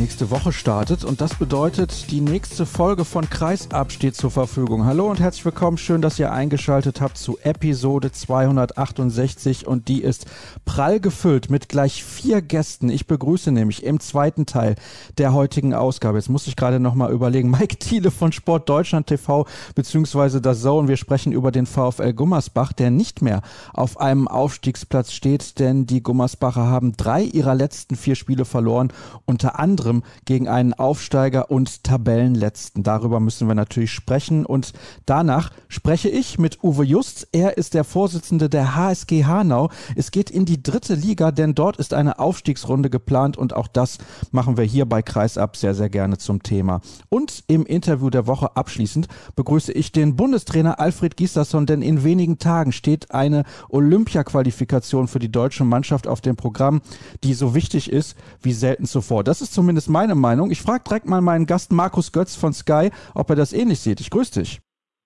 Nächste Woche startet. Und das bedeutet, die nächste Folge von Kreisab steht zur Verfügung. Hallo und herzlich willkommen, schön, dass ihr eingeschaltet habt zu Episode 268 und die ist prall gefüllt mit gleich vier Gästen. Ich begrüße nämlich im zweiten Teil der heutigen Ausgabe, jetzt muss ich gerade nochmal überlegen, Mike Thiele von Sport Deutschland TV beziehungsweise das Zone. Wir sprechen über den VfL Gummersbach, der nicht mehr auf einem Aufstiegsplatz steht, denn die Gummersbacher haben drei ihrer letzten vier Spiele verloren, unter anderem anderem gegen einen Aufsteiger und Tabellenletzten. Darüber müssen wir natürlich sprechen. Und danach spreche ich mit Uwe Just. Er ist der Vorsitzende der HSG Hanau. Es geht in die dritte Liga, denn dort ist eine Aufstiegsrunde geplant und auch das machen wir hier bei Kreisab sehr, sehr gerne zum Thema. Und im Interview der Woche abschließend begrüße ich den Bundestrainer Alfred Gislason, denn in wenigen Tagen steht eine Olympia-Qualifikation für die deutsche Mannschaft auf dem Programm, die so wichtig ist wie selten zuvor. Das ist zumindest zumindest meine Meinung. Ich frage direkt mal meinen Gast Markus Götz von Sky, ob er das ähnlich sieht. Ich grüße dich.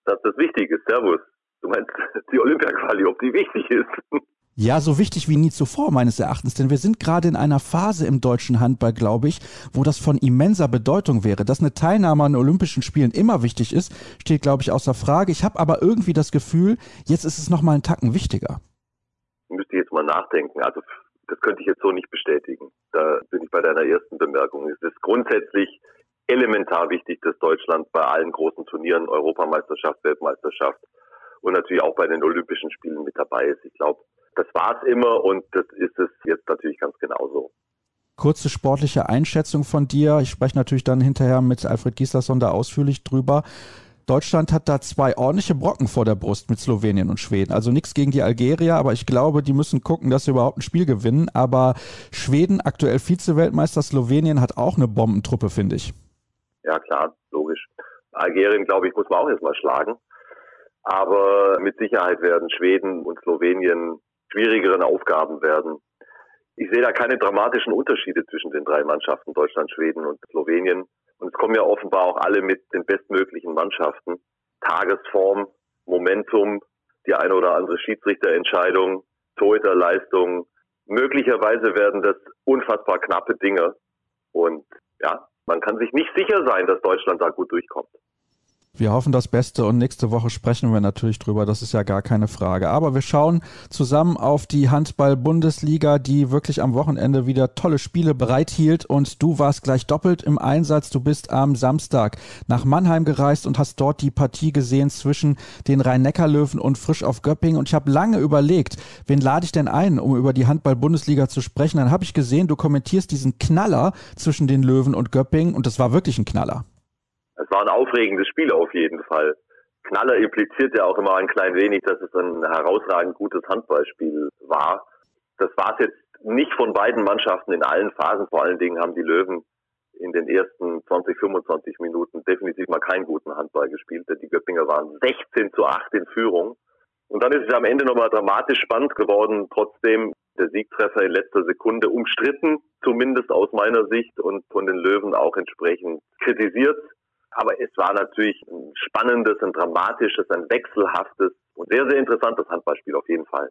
Das ist das Wichtige. Servus. Du meinst die Olympia-Quali, ob die wichtig ist. Ja, so wichtig wie nie zuvor meines Erachtens, denn wir sind gerade in einer Phase im deutschen Handball, glaube ich, wo das von immenser Bedeutung wäre. Dass eine Teilnahme an Olympischen Spielen immer wichtig ist, steht, glaube ich, außer Frage. Ich habe aber irgendwie das Gefühl, jetzt ist es noch mal einen Tacken wichtiger. Müsste jetzt mal nachdenken. Also das könnte ich jetzt so nicht bestätigen. Da bin ich bei deiner ersten Bemerkung. Es ist grundsätzlich elementar wichtig, dass Deutschland bei allen großen Turnieren, Europameisterschaft, Weltmeisterschaft und natürlich auch bei den Olympischen Spielen mit dabei ist. Ich glaube, das war es immer und das ist es jetzt natürlich ganz genauso. Kurze sportliche Einschätzung von dir. Ich spreche natürlich dann hinterher mit Alfred Gislason da ausführlich drüber. Deutschland hat da zwei ordentliche Brocken vor der Brust mit Slowenien und Schweden. Also nichts gegen die Algerier, aber ich glaube, die müssen gucken, dass sie überhaupt ein Spiel gewinnen. Aber Schweden, aktuell Vize-Weltmeister, Slowenien hat auch eine Bombentruppe, finde ich. Ja, klar, logisch. Algerien, glaube ich, muss man auch erstmal schlagen. Aber mit Sicherheit werden Schweden und Slowenien schwierigeren Aufgaben werden. Ich sehe da keine dramatischen Unterschiede zwischen den drei Mannschaften, Deutschland, Schweden und Slowenien. Und es kommen ja offenbar auch alle mit den bestmöglichen Mannschaften. Tagesform, Momentum, die eine oder andere Schiedsrichterentscheidung, Torhüterleistung. Möglicherweise werden das unfassbar knappe Dinge. Und ja, man kann sich nicht sicher sein, dass Deutschland da gut durchkommt. Wir hoffen das Beste und nächste Woche sprechen wir natürlich drüber, das ist ja gar keine Frage. Aber wir schauen zusammen auf die Handball-Bundesliga, die wirklich am Wochenende wieder tolle Spiele bereithielt und du warst gleich doppelt im Einsatz. Du bist am Samstag nach Mannheim gereist und hast dort die Partie gesehen zwischen den Rhein-Neckar-Löwen und Frisch auf Göppingen und ich habe lange überlegt, wen lade ich denn ein, um über die Handball-Bundesliga zu sprechen. Dann habe ich gesehen, du kommentierst diesen Knaller zwischen den Löwen und Göppingen und das war wirklich ein Knaller. Es war ein aufregendes Spiel auf jeden Fall. Knaller impliziert ja auch immer ein klein wenig, dass es ein herausragend gutes Handballspiel war. Das war es jetzt nicht von beiden Mannschaften in allen Phasen. Vor allen Dingen haben die Löwen in den ersten 20, 25 Minuten definitiv mal keinen guten Handball gespielt. Die Göppinger waren 16 zu 8 in Führung. Und dann ist es am Ende nochmal dramatisch spannend geworden. Trotzdem der Siegtreffer in letzter Sekunde umstritten, zumindest aus meiner Sicht und von den Löwen auch entsprechend kritisiert. Aber es war natürlich ein spannendes, ein dramatisches, ein wechselhaftes und sehr, sehr interessantes Handballspiel auf jeden Fall.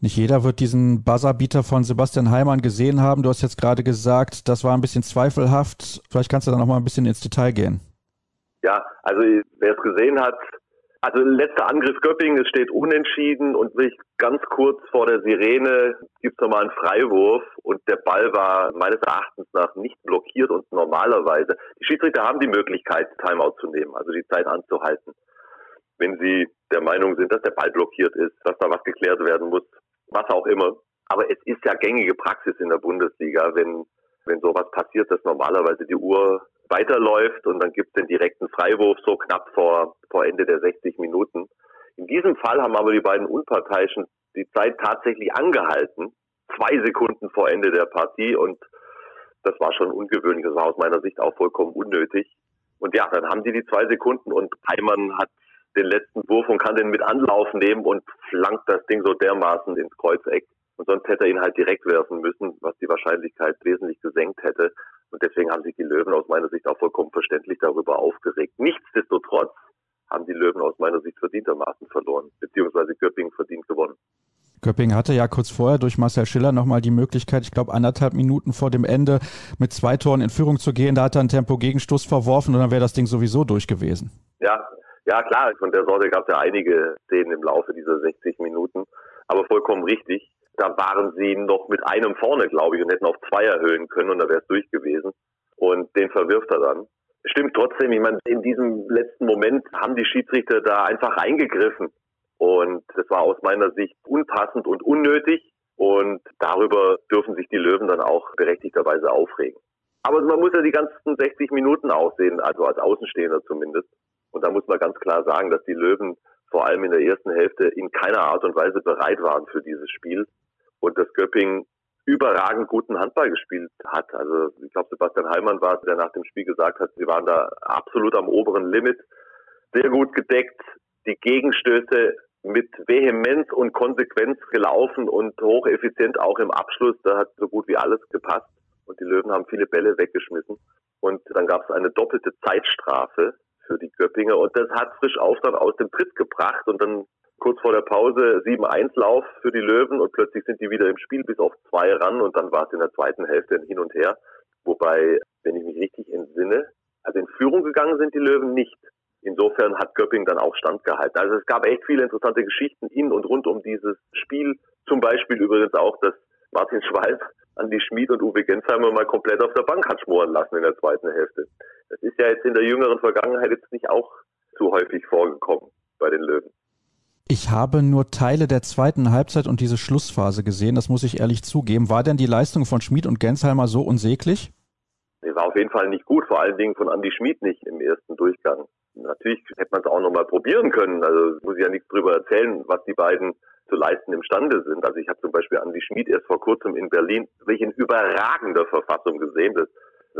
Nicht jeder wird diesen Buzzerbeater von Sebastian Heimann gesehen haben. Du hast jetzt gerade gesagt, das war ein bisschen zweifelhaft. Vielleicht kannst du da noch mal ein bisschen ins Detail gehen. Ja, also wer es gesehen hat, also letzter Angriff Göppingen, es steht unentschieden und sich ganz kurz vor der Sirene gibt es nochmal einen Freiwurf und der Ball war meines Erachtens nach nicht blockiert und normalerweise. Die Schiedsrichter haben die Möglichkeit, Timeout zu nehmen, also die Zeit anzuhalten. Wenn sie der Meinung sind, dass der Ball blockiert ist, dass da was geklärt werden muss, was auch immer. Aber es ist ja gängige Praxis in der Bundesliga, wenn, wenn sowas passiert, dass normalerweise die Uhr weiterläuft und dann gibt es den direkten Freiwurf so knapp vor, vor Ende der 60 Minuten. In diesem Fall haben aber die beiden Unparteiischen die Zeit tatsächlich angehalten, zwei Sekunden vor Ende der Partie und das war schon ungewöhnlich, das war aus meiner Sicht auch vollkommen unnötig. Und ja, dann haben sie die zwei Sekunden und Heimann hat den letzten Wurf und kann den mit Anlauf nehmen und flankt das Ding so dermaßen ins Kreuzeck. Und sonst hätte er ihn halt direkt werfen müssen, was die Wahrscheinlichkeit wesentlich gesenkt hätte. Und deswegen haben sich die Löwen aus meiner Sicht auch vollkommen verständlich darüber aufgeregt. Nichtsdestotrotz haben die Löwen aus meiner Sicht verdientermaßen verloren, beziehungsweise Göppingen verdient gewonnen. Göppingen hatte ja kurz vorher durch Marcel Schiller nochmal die Möglichkeit, ich glaube anderthalb Minuten vor dem Ende mit zwei Toren in Führung zu gehen. Da hat er einen Tempo-Gegenstoß verworfen und dann wäre das Ding sowieso durch gewesen. Ja, ja klar, von der Sorte gab es ja einige Szenen im Laufe dieser 60 Minuten, aber vollkommen richtig. Da waren sie noch mit einem vorne, glaube ich, und hätten auf zwei erhöhen können und da wäre es durch gewesen. Und den verwirft er dann. Stimmt trotzdem, ich meine, in diesem letzten Moment haben die Schiedsrichter da einfach eingegriffen. Und das war aus meiner Sicht unpassend und unnötig. Und darüber dürfen sich die Löwen dann auch berechtigterweise aufregen. Aber man muss ja die ganzen 60 Minuten aussehen, also als Außenstehender zumindest. Und da muss man ganz klar sagen, dass die Löwen vor allem in der ersten Hälfte in keiner Art und Weise bereit waren für dieses Spiel. Und das Göpping überragend guten Handball gespielt hat. Also ich glaube, Sebastian Heimann war es, der nach dem Spiel gesagt hat, sie waren da absolut am oberen Limit, sehr gut gedeckt, die Gegenstöße mit Vehemenz und Konsequenz gelaufen und hocheffizient auch im Abschluss. Da hat so gut wie alles gepasst und die Löwen haben viele Bälle weggeschmissen. Und dann gab es eine doppelte Zeitstrafe für die Göppinger und das hat frisch auf dann aus dem Tritt gebracht und dann kurz vor der Pause 7-1-Lauf für die Löwen und plötzlich sind die wieder im Spiel bis auf zwei ran und dann war es in der zweiten Hälfte Hin und Her. Wobei, wenn ich mich richtig entsinne, also in Führung gegangen sind die Löwen nicht. Insofern hat Göpping dann auch standgehalten. Also es gab echt viele interessante Geschichten in und rund um dieses Spiel. Zum Beispiel übrigens auch, dass Martin Schwalb Andi Schmid und Uwe Gensheimer mal komplett auf der Bank hat schmoren lassen in der zweiten Hälfte. Das ist ja jetzt in der jüngeren Vergangenheit jetzt nicht auch zu häufig vorgekommen bei den Löwen. Ich habe nur Teile der zweiten Halbzeit und diese Schlussphase gesehen, das muss ich ehrlich zugeben. War denn die Leistung von Schmid und Gensheimer so unsäglich? Sie war auf jeden Fall nicht gut, vor allen Dingen von Andi Schmid nicht im ersten Durchgang. Natürlich hätte man es auch nochmal probieren können. Also muss ich ja nichts drüber erzählen, was die beiden zu leisten imstande sind. Also ich habe zum Beispiel Andi Schmid erst vor kurzem in Berlin wirklich in überragender Verfassung gesehen. Das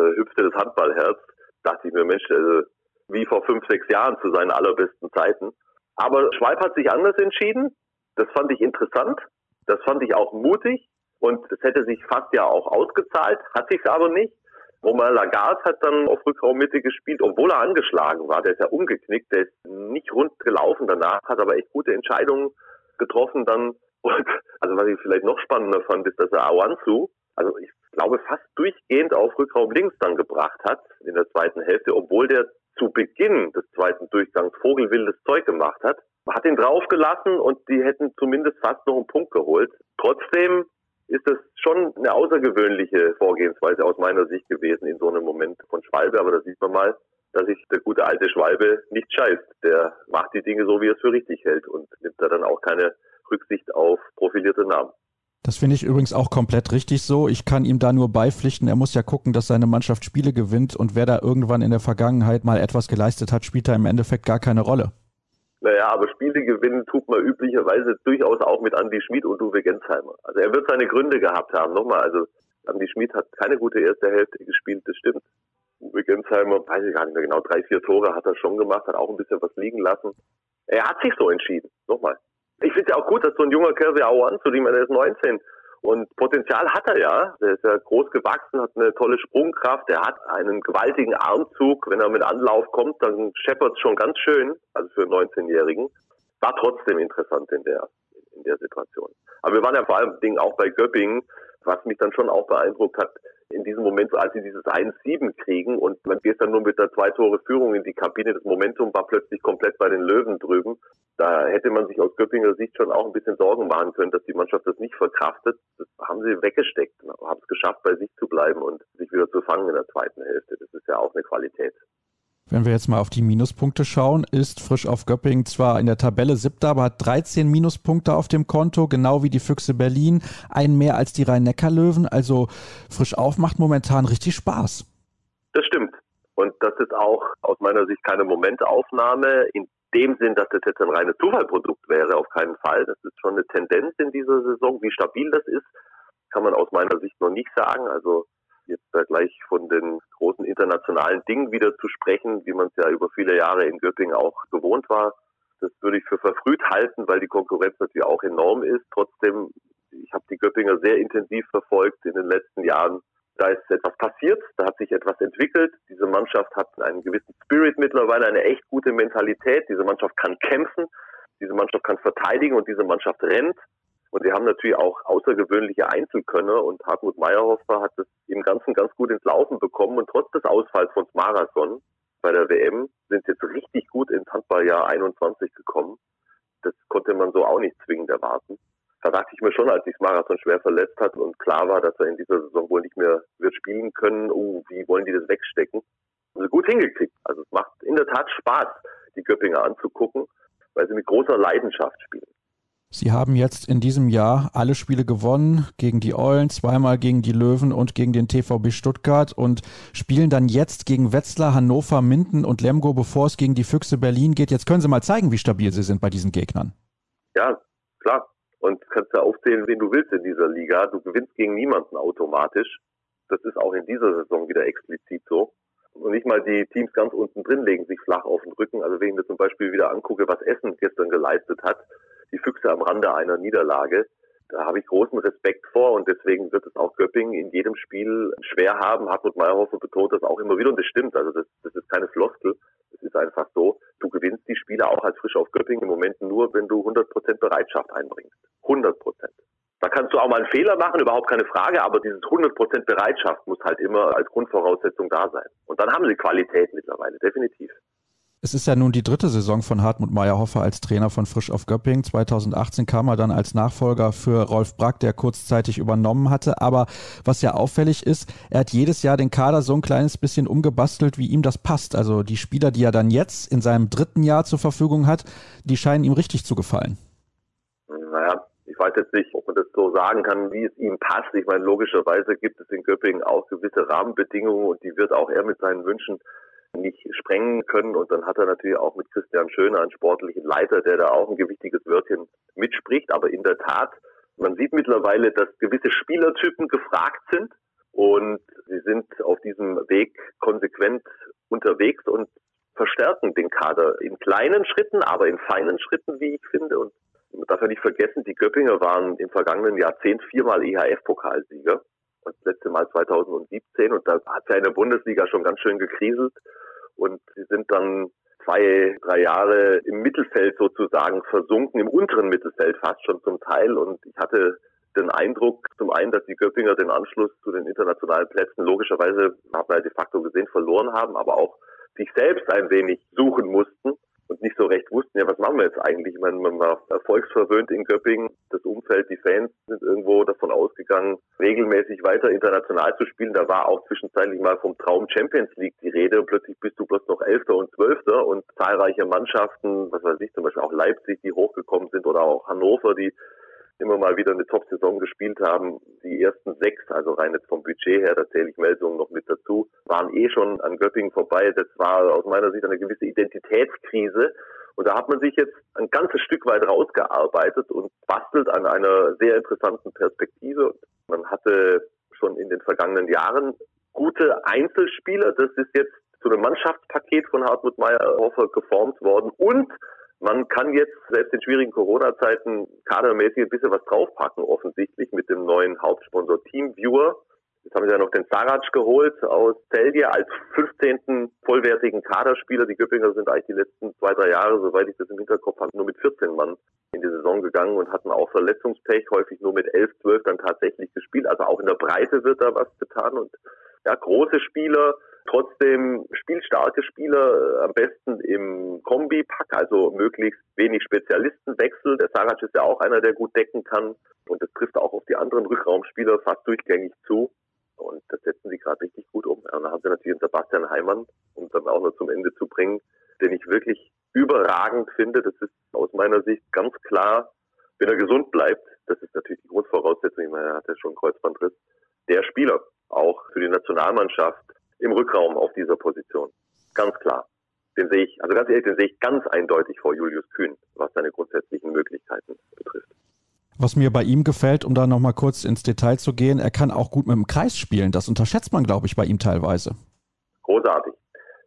äh, hüpfte das Handballherz. Dachte ich mir, Mensch, also wie vor fünf, sechs Jahren zu seinen allerbesten Zeiten. Aber Schweib hat sich anders entschieden. Das fand ich interessant. Das fand ich auch mutig. Und das hätte sich fast ja auch ausgezahlt, hat sich aber nicht. Romain Lagarde hat dann auf Rückraummitte gespielt, obwohl er angeschlagen war. Der ist ja umgeknickt, der ist nicht rund gelaufen danach, hat aber echt gute Entscheidungen getroffen dann. Und, also was ich vielleicht noch spannender fand, ist, dass er Awansu, also ich glaube fast durchgehend auf Rückraum links dann gebracht hat in der zweiten Hälfte, obwohl der zu Beginn des zweiten Durchgangs vogelwildes Zeug gemacht hat. Hat ihn draufgelassen und die hätten zumindest fast noch einen Punkt geholt. Trotzdem ist das schon eine außergewöhnliche Vorgehensweise aus meiner Sicht gewesen in so einem Moment von Schwalbe. Aber da sieht man mal, dass sich der gute alte Schwalbe nicht scheißt. Der macht die Dinge so, wie er es für richtig hält und nimmt da dann auch keine Rücksicht auf profilierte Namen. Das finde ich übrigens auch komplett richtig so. Ich kann ihm da nur beipflichten. Er muss ja gucken, dass seine Mannschaft Spiele gewinnt und wer da irgendwann in der Vergangenheit mal etwas geleistet hat, spielt da im Endeffekt gar keine Rolle. Naja, aber Spiele gewinnen tut man üblicherweise durchaus auch mit Andy Schmid und Uwe Gensheimer. Also er wird seine Gründe gehabt haben. Nochmal, also Andy Schmid hat keine gute erste Hälfte gespielt, das stimmt. Uwe Gensheimer, weiß ich gar nicht mehr genau, drei, vier Tore hat er schon gemacht, hat auch ein bisschen was liegen lassen. Er hat sich so entschieden. Nochmal. Ich finde es ja auch gut, dass so ein junger Kerl wie Auan, zu dem er ist 19, und Potenzial hat er ja. Der ist ja groß gewachsen, hat eine tolle Sprungkraft, er hat einen gewaltigen Armzug. Wenn er mit Anlauf kommt, dann scheppert es schon ganz schön, also für einen 19-Jährigen. War trotzdem interessant in der, in der Situation. Aber wir waren ja vor allem auch bei Göppingen, was mich dann schon auch beeindruckt hat, in diesem Moment, als sie dieses 1-7 kriegen und man geht dann nur mit der zwei Tore Führung in die Kabine, das Momentum war plötzlich komplett bei den Löwen drüben. Da hätte man sich aus Göppinger Sicht schon auch ein bisschen Sorgen machen können, dass die Mannschaft das nicht verkraftet. Das haben sie weggesteckt, haben es geschafft, bei sich zu bleiben und sich wieder zu fangen in der zweiten Hälfte. Das ist ja auch eine Qualität. Wenn wir jetzt mal auf die Minuspunkte schauen, ist Frisch auf Göppingen zwar in der Tabelle siebter, aber hat 13 Minuspunkte auf dem Konto, genau wie die Füchse Berlin, ein mehr als die Rhein-Neckar-Löwen. Also Frisch auf macht momentan richtig Spaß. Das stimmt. Und das ist auch aus meiner Sicht keine Momentaufnahme in dem Sinn, dass das jetzt ein reines Zufallprodukt wäre, auf keinen Fall. Das ist schon eine Tendenz in dieser Saison. Wie stabil das ist, kann man aus meiner Sicht noch nicht sagen. Also jetzt da gleich von den großen internationalen Dingen wieder zu sprechen, wie man es ja über viele Jahre in Göppingen auch gewohnt war. Das würde ich für verfrüht halten, weil die Konkurrenz natürlich auch enorm ist. Trotzdem, ich habe die Göppinger sehr intensiv verfolgt in den letzten Jahren. Da ist etwas passiert, da hat sich etwas entwickelt. Diese Mannschaft hat einen gewissen Spirit mittlerweile, eine echt gute Mentalität. Diese Mannschaft kann kämpfen, diese Mannschaft kann verteidigen und diese Mannschaft rennt. Und wir haben natürlich auch außergewöhnliche Einzelkönner und Hartmut Meyerhofer hat es im Ganzen ganz gut ins Laufen bekommen und trotz des Ausfalls von Marathon bei der WM sind jetzt richtig gut ins Handballjahr 21 gekommen. Das konnte man so auch nicht zwingend erwarten. Da dachte ich mir schon, als sich Marathon schwer verletzt hat und klar war, dass er in dieser Saison wohl nicht mehr wird spielen können, oh, wie wollen die das wegstecken? Also gut hingekriegt. Also es macht in der Tat Spaß, die Göppinger anzugucken, weil sie mit großer Leidenschaft spielen. Sie haben jetzt in diesem Jahr alle Spiele gewonnen, gegen die Eulen, zweimal gegen die Löwen und gegen den TVB Stuttgart und spielen dann jetzt gegen Wetzlar, Hannover, Minden und Lemgo, bevor es gegen die Füchse Berlin geht. Jetzt können Sie mal zeigen, wie stabil Sie sind bei diesen Gegnern. Ja, klar. Und kannst ja aufzählen, wen du willst in dieser Liga. Du gewinnst gegen niemanden automatisch. Das ist auch in dieser Saison wieder explizit so. Und nicht mal die Teams ganz unten drin legen sich flach auf den Rücken. Also wenn ich mir zum Beispiel wieder angucke, was Essen gestern geleistet hat, die Füchse am Rande einer Niederlage. Da habe ich großen Respekt vor und deswegen wird es auch Göppingen in jedem Spiel schwer haben. Hartmut Meyerhofer betont das auch immer wieder und das stimmt. Also das, das ist keine Floskel. Es ist einfach so, du gewinnst die Spiele auch als frisch auf Göppingen im Moment nur, wenn du 100% Bereitschaft einbringst. 100%. Da kannst du auch mal einen Fehler machen, überhaupt keine Frage, aber dieses 100% Bereitschaft muss halt immer als Grundvoraussetzung da sein. Und dann haben sie Qualität mittlerweile, definitiv. Es ist ja nun die dritte Saison von Hartmut Meyerhofer als Trainer von Frisch auf Göpping. 2018 kam er dann als Nachfolger für Rolf Brack, der kurzzeitig übernommen hatte. Aber was ja auffällig ist, er hat jedes Jahr den Kader so ein kleines bisschen umgebastelt, wie ihm das passt. Also die Spieler, die er dann jetzt in seinem dritten Jahr zur Verfügung hat, die scheinen ihm richtig zu gefallen. Naja, ich weiß jetzt nicht, ob man das so sagen kann, wie es ihm passt. Ich meine, logischerweise gibt es in Göppingen auch gewisse Rahmenbedingungen und die wird auch er mit seinen Wünschen nicht sprengen können. Und dann hat er natürlich auch mit Christian Schöner einen sportlichen Leiter, der da auch ein gewichtiges Wörtchen mitspricht. Aber in der Tat, man sieht mittlerweile, dass gewisse Spielertypen gefragt sind und sie sind auf diesem Weg konsequent unterwegs und verstärken den Kader in kleinen Schritten, aber in feinen Schritten, wie ich finde. Und man darf ja nicht vergessen, die Göppinger waren im vergangenen Jahrzehnt viermal EHF-Pokalsieger das letzte Mal 2017 und da hat ja in der Bundesliga schon ganz schön gekriselt. Und sie sind dann zwei, drei Jahre im Mittelfeld sozusagen versunken, im unteren Mittelfeld fast schon zum Teil. Und ich hatte den Eindruck, zum einen, dass die Göppinger den Anschluss zu den internationalen Plätzen logischerweise, hat man ja de facto gesehen, verloren haben, aber auch sich selbst ein wenig suchen mussten und nicht so recht wussten, ja, was machen wir jetzt eigentlich? Ich meine, man war erfolgsverwöhnt in Göppingen. Das Umfeld, die Fans sind irgendwo davon ausgegangen, regelmäßig weiter international zu spielen. Da war auch zwischenzeitlich mal vom Traum Champions League die Rede und plötzlich bist du bloß noch Elfter und Zwölfter und zahlreiche Mannschaften, was weiß ich, zum Beispiel auch Leipzig, die hochgekommen sind oder auch Hannover, die immer mal wieder eine Top-Saison gespielt haben. Die ersten sechs, also rein jetzt vom Budget her, da zähle ich Meldungen noch mit dazu, waren eh schon an Göppingen vorbei. Das war aus meiner Sicht eine gewisse Identitätskrise. Und da hat man sich jetzt ein ganzes Stück weit rausgearbeitet und bastelt an einer sehr interessanten Perspektive. Man hatte schon in den vergangenen Jahren gute Einzelspieler. Das ist jetzt zu einem Mannschaftspaket von Hartmut Meyerhofer geformt worden und man kann jetzt selbst in schwierigen Corona-Zeiten kadermäßig ein bisschen was draufpacken, offensichtlich mit dem neuen Hauptsponsor Teamviewer. Jetzt haben sie ja noch den Sarac geholt aus Celdia als 15. vollwertigen Kaderspieler. Die Göppinger sind eigentlich die letzten zwei, drei Jahre, soweit ich das im Hinterkopf habe, nur mit 14 Mann in die Saison gegangen und hatten auch Verletzungspech, häufig nur mit 11, 12 dann tatsächlich gespielt. Also auch in der Breite wird da was getan und ja, große Spieler, Trotzdem spielstarke Spieler äh, am besten im Kombi-Pack, also möglichst wenig Spezialistenwechsel. Der Sarac ist ja auch einer, der gut decken kann. Und das trifft auch auf die anderen Rückraumspieler fast durchgängig zu. Und das setzen sie gerade richtig gut um. Und dann haben sie natürlich einen Sebastian Heimann, um dann auch noch zum Ende zu bringen, den ich wirklich überragend finde. Das ist aus meiner Sicht ganz klar, wenn er gesund bleibt, das ist natürlich die Grundvoraussetzung, ich meine, er hat ja schon Kreuzbandriss, der Spieler auch für die Nationalmannschaft im Rückraum auf dieser Position. Ganz klar. Den sehe ich, also ganz ehrlich, den sehe ich ganz eindeutig vor Julius Kühn, was seine grundsätzlichen Möglichkeiten betrifft. Was mir bei ihm gefällt, um da nochmal kurz ins Detail zu gehen, er kann auch gut mit dem Kreis spielen. Das unterschätzt man, glaube ich, bei ihm teilweise. Großartig.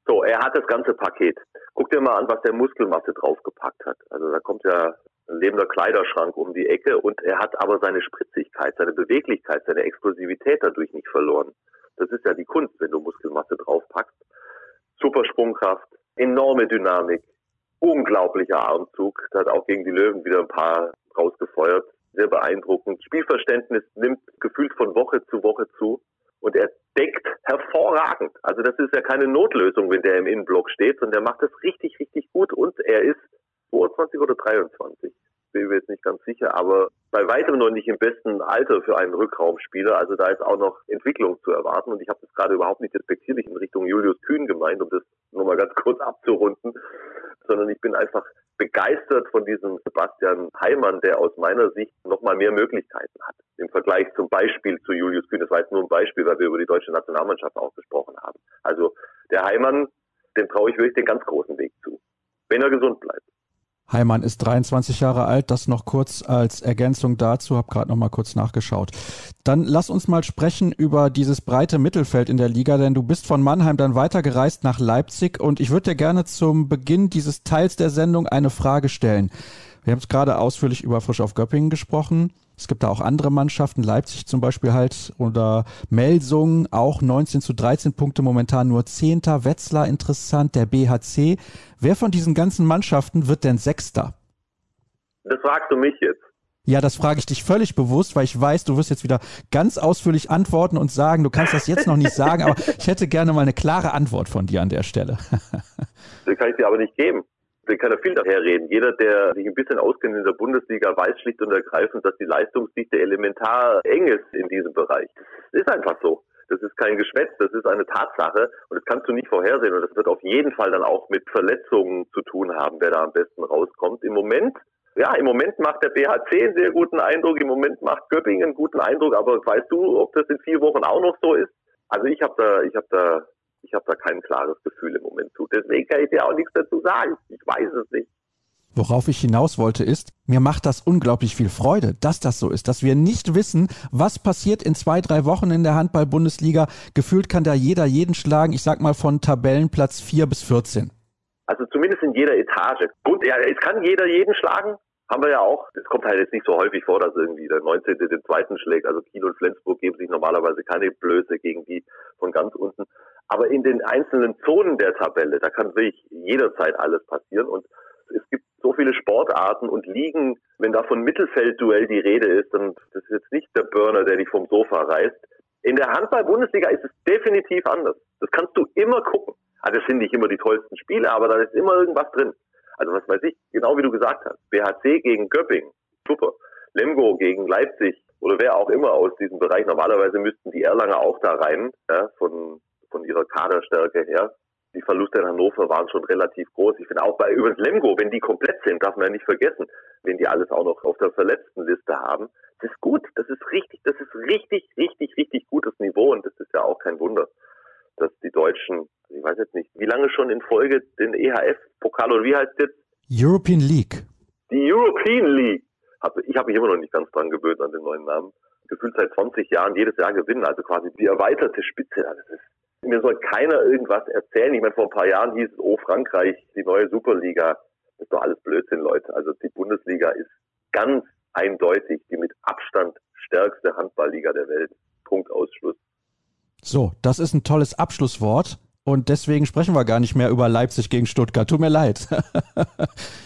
So, er hat das ganze Paket. Guck dir mal an, was der Muskelmasse draufgepackt hat. Also da kommt ja ein lebender Kleiderschrank um die Ecke und er hat aber seine Spritzigkeit, seine Beweglichkeit, seine Explosivität dadurch nicht verloren. Das ist ja die Kunst, wenn du Muskelmasse draufpackst. Super Sprungkraft, enorme Dynamik, unglaublicher Armzug. Da hat auch gegen die Löwen wieder ein paar rausgefeuert. Sehr beeindruckend. Spielverständnis nimmt gefühlt von Woche zu Woche zu. Und er deckt hervorragend. Also das ist ja keine Notlösung, wenn der im Innenblock steht, sondern der macht das richtig, richtig gut. Und er ist 22 oder 23 bin mir jetzt nicht ganz sicher, aber bei weitem noch nicht im besten Alter für einen Rückraumspieler. Also da ist auch noch Entwicklung zu erwarten. Und ich habe das gerade überhaupt nicht respektierlich in Richtung Julius Kühn gemeint, um das nur mal ganz kurz abzurunden, sondern ich bin einfach begeistert von diesem Sebastian Heimann, der aus meiner Sicht noch mal mehr Möglichkeiten hat. Im Vergleich zum Beispiel zu Julius Kühn. Das war jetzt nur ein Beispiel, weil wir über die deutsche Nationalmannschaft auch gesprochen haben. Also der Heimann, dem traue ich wirklich den ganz großen Weg zu. Wenn er gesund bleibt. Heimann ist 23 Jahre alt, das noch kurz als Ergänzung dazu, habe gerade noch mal kurz nachgeschaut. Dann lass uns mal sprechen über dieses breite Mittelfeld in der Liga, denn du bist von Mannheim dann weitergereist nach Leipzig und ich würde dir gerne zum Beginn dieses Teils der Sendung eine Frage stellen. Wir haben es gerade ausführlich über Frisch auf Göppingen gesprochen. Es gibt da auch andere Mannschaften, Leipzig zum Beispiel halt oder Melsung, auch 19 zu 13 Punkte, momentan nur Zehnter. Wetzlar interessant, der BHC. Wer von diesen ganzen Mannschaften wird denn Sechster? Das fragst du mich jetzt. Ja, das frage ich dich völlig bewusst, weil ich weiß, du wirst jetzt wieder ganz ausführlich antworten und sagen, du kannst das jetzt noch nicht sagen, aber ich hätte gerne mal eine klare Antwort von dir an der Stelle. Die kann ich dir aber nicht geben wir können ja viel daher reden. Jeder, der sich ein bisschen auskennt in der Bundesliga, weiß schlicht und ergreifend, dass die Leistungsdichte elementar eng ist in diesem Bereich. Das ist einfach so. Das ist kein Geschwätz, das ist eine Tatsache und das kannst du nicht vorhersehen und das wird auf jeden Fall dann auch mit Verletzungen zu tun haben, wer da am besten rauskommt. Im Moment, ja, im Moment macht der BHC einen sehr guten Eindruck, im Moment macht Göppingen einen guten Eindruck, aber weißt du, ob das in vier Wochen auch noch so ist? Also ich habe da, ich habe da ich habe da kein klares Gefühl im Moment zu. Deswegen kann ich dir auch nichts dazu sagen. Ich weiß es nicht. Worauf ich hinaus wollte ist, mir macht das unglaublich viel Freude, dass das so ist, dass wir nicht wissen, was passiert in zwei, drei Wochen in der Handball-Bundesliga. Gefühlt kann da jeder jeden schlagen, ich sag mal von Tabellenplatz 4 bis 14. Also zumindest in jeder Etage. Gut, ja, es kann jeder jeden schlagen, haben wir ja auch. Es kommt halt jetzt nicht so häufig vor, dass irgendwie der 19. den zweiten schlägt. Also Kiel und Flensburg geben sich normalerweise keine Blöße gegen die von ganz unten. Aber in den einzelnen Zonen der Tabelle, da kann wirklich jederzeit alles passieren. Und es gibt so viele Sportarten und Ligen, wenn da von Mittelfeldduell die Rede ist, dann das ist jetzt nicht der Burner, der dich vom Sofa reißt. In der Handball-Bundesliga ist es definitiv anders. Das kannst du immer gucken. Also das sind nicht immer die tollsten Spiele, aber da ist immer irgendwas drin. Also was weiß ich, genau wie du gesagt hast. BHC gegen Göppingen, super. Lemgo gegen Leipzig oder wer auch immer aus diesem Bereich. Normalerweise müssten die Erlanger auch da rein, ja, von von ihrer Kaderstärke her. Die Verluste in Hannover waren schon relativ groß. Ich finde auch bei übrigens Lemgo, wenn die komplett sind, darf man ja nicht vergessen, wenn die alles auch noch auf der verletzten Liste haben. Das ist gut, das ist richtig, das ist richtig, richtig, richtig gutes Niveau und das ist ja auch kein Wunder, dass die Deutschen, ich weiß jetzt nicht, wie lange schon in Folge den EHF-Pokal oder wie heißt jetzt? European League. Die European League. Ich habe mich immer noch nicht ganz dran gewöhnt an den neuen Namen. Gefühlt seit 20 Jahren jedes Jahr gewinnen, also quasi die erweiterte Spitze. Das ist mir soll keiner irgendwas erzählen. Ich meine, vor ein paar Jahren hieß es, oh Frankreich, die neue Superliga. Das ist doch alles Blödsinn, Leute. Also die Bundesliga ist ganz eindeutig die mit Abstand stärkste Handballliga der Welt. Punkt Ausschluss. So, das ist ein tolles Abschlusswort. Und deswegen sprechen wir gar nicht mehr über Leipzig gegen Stuttgart. Tut mir leid.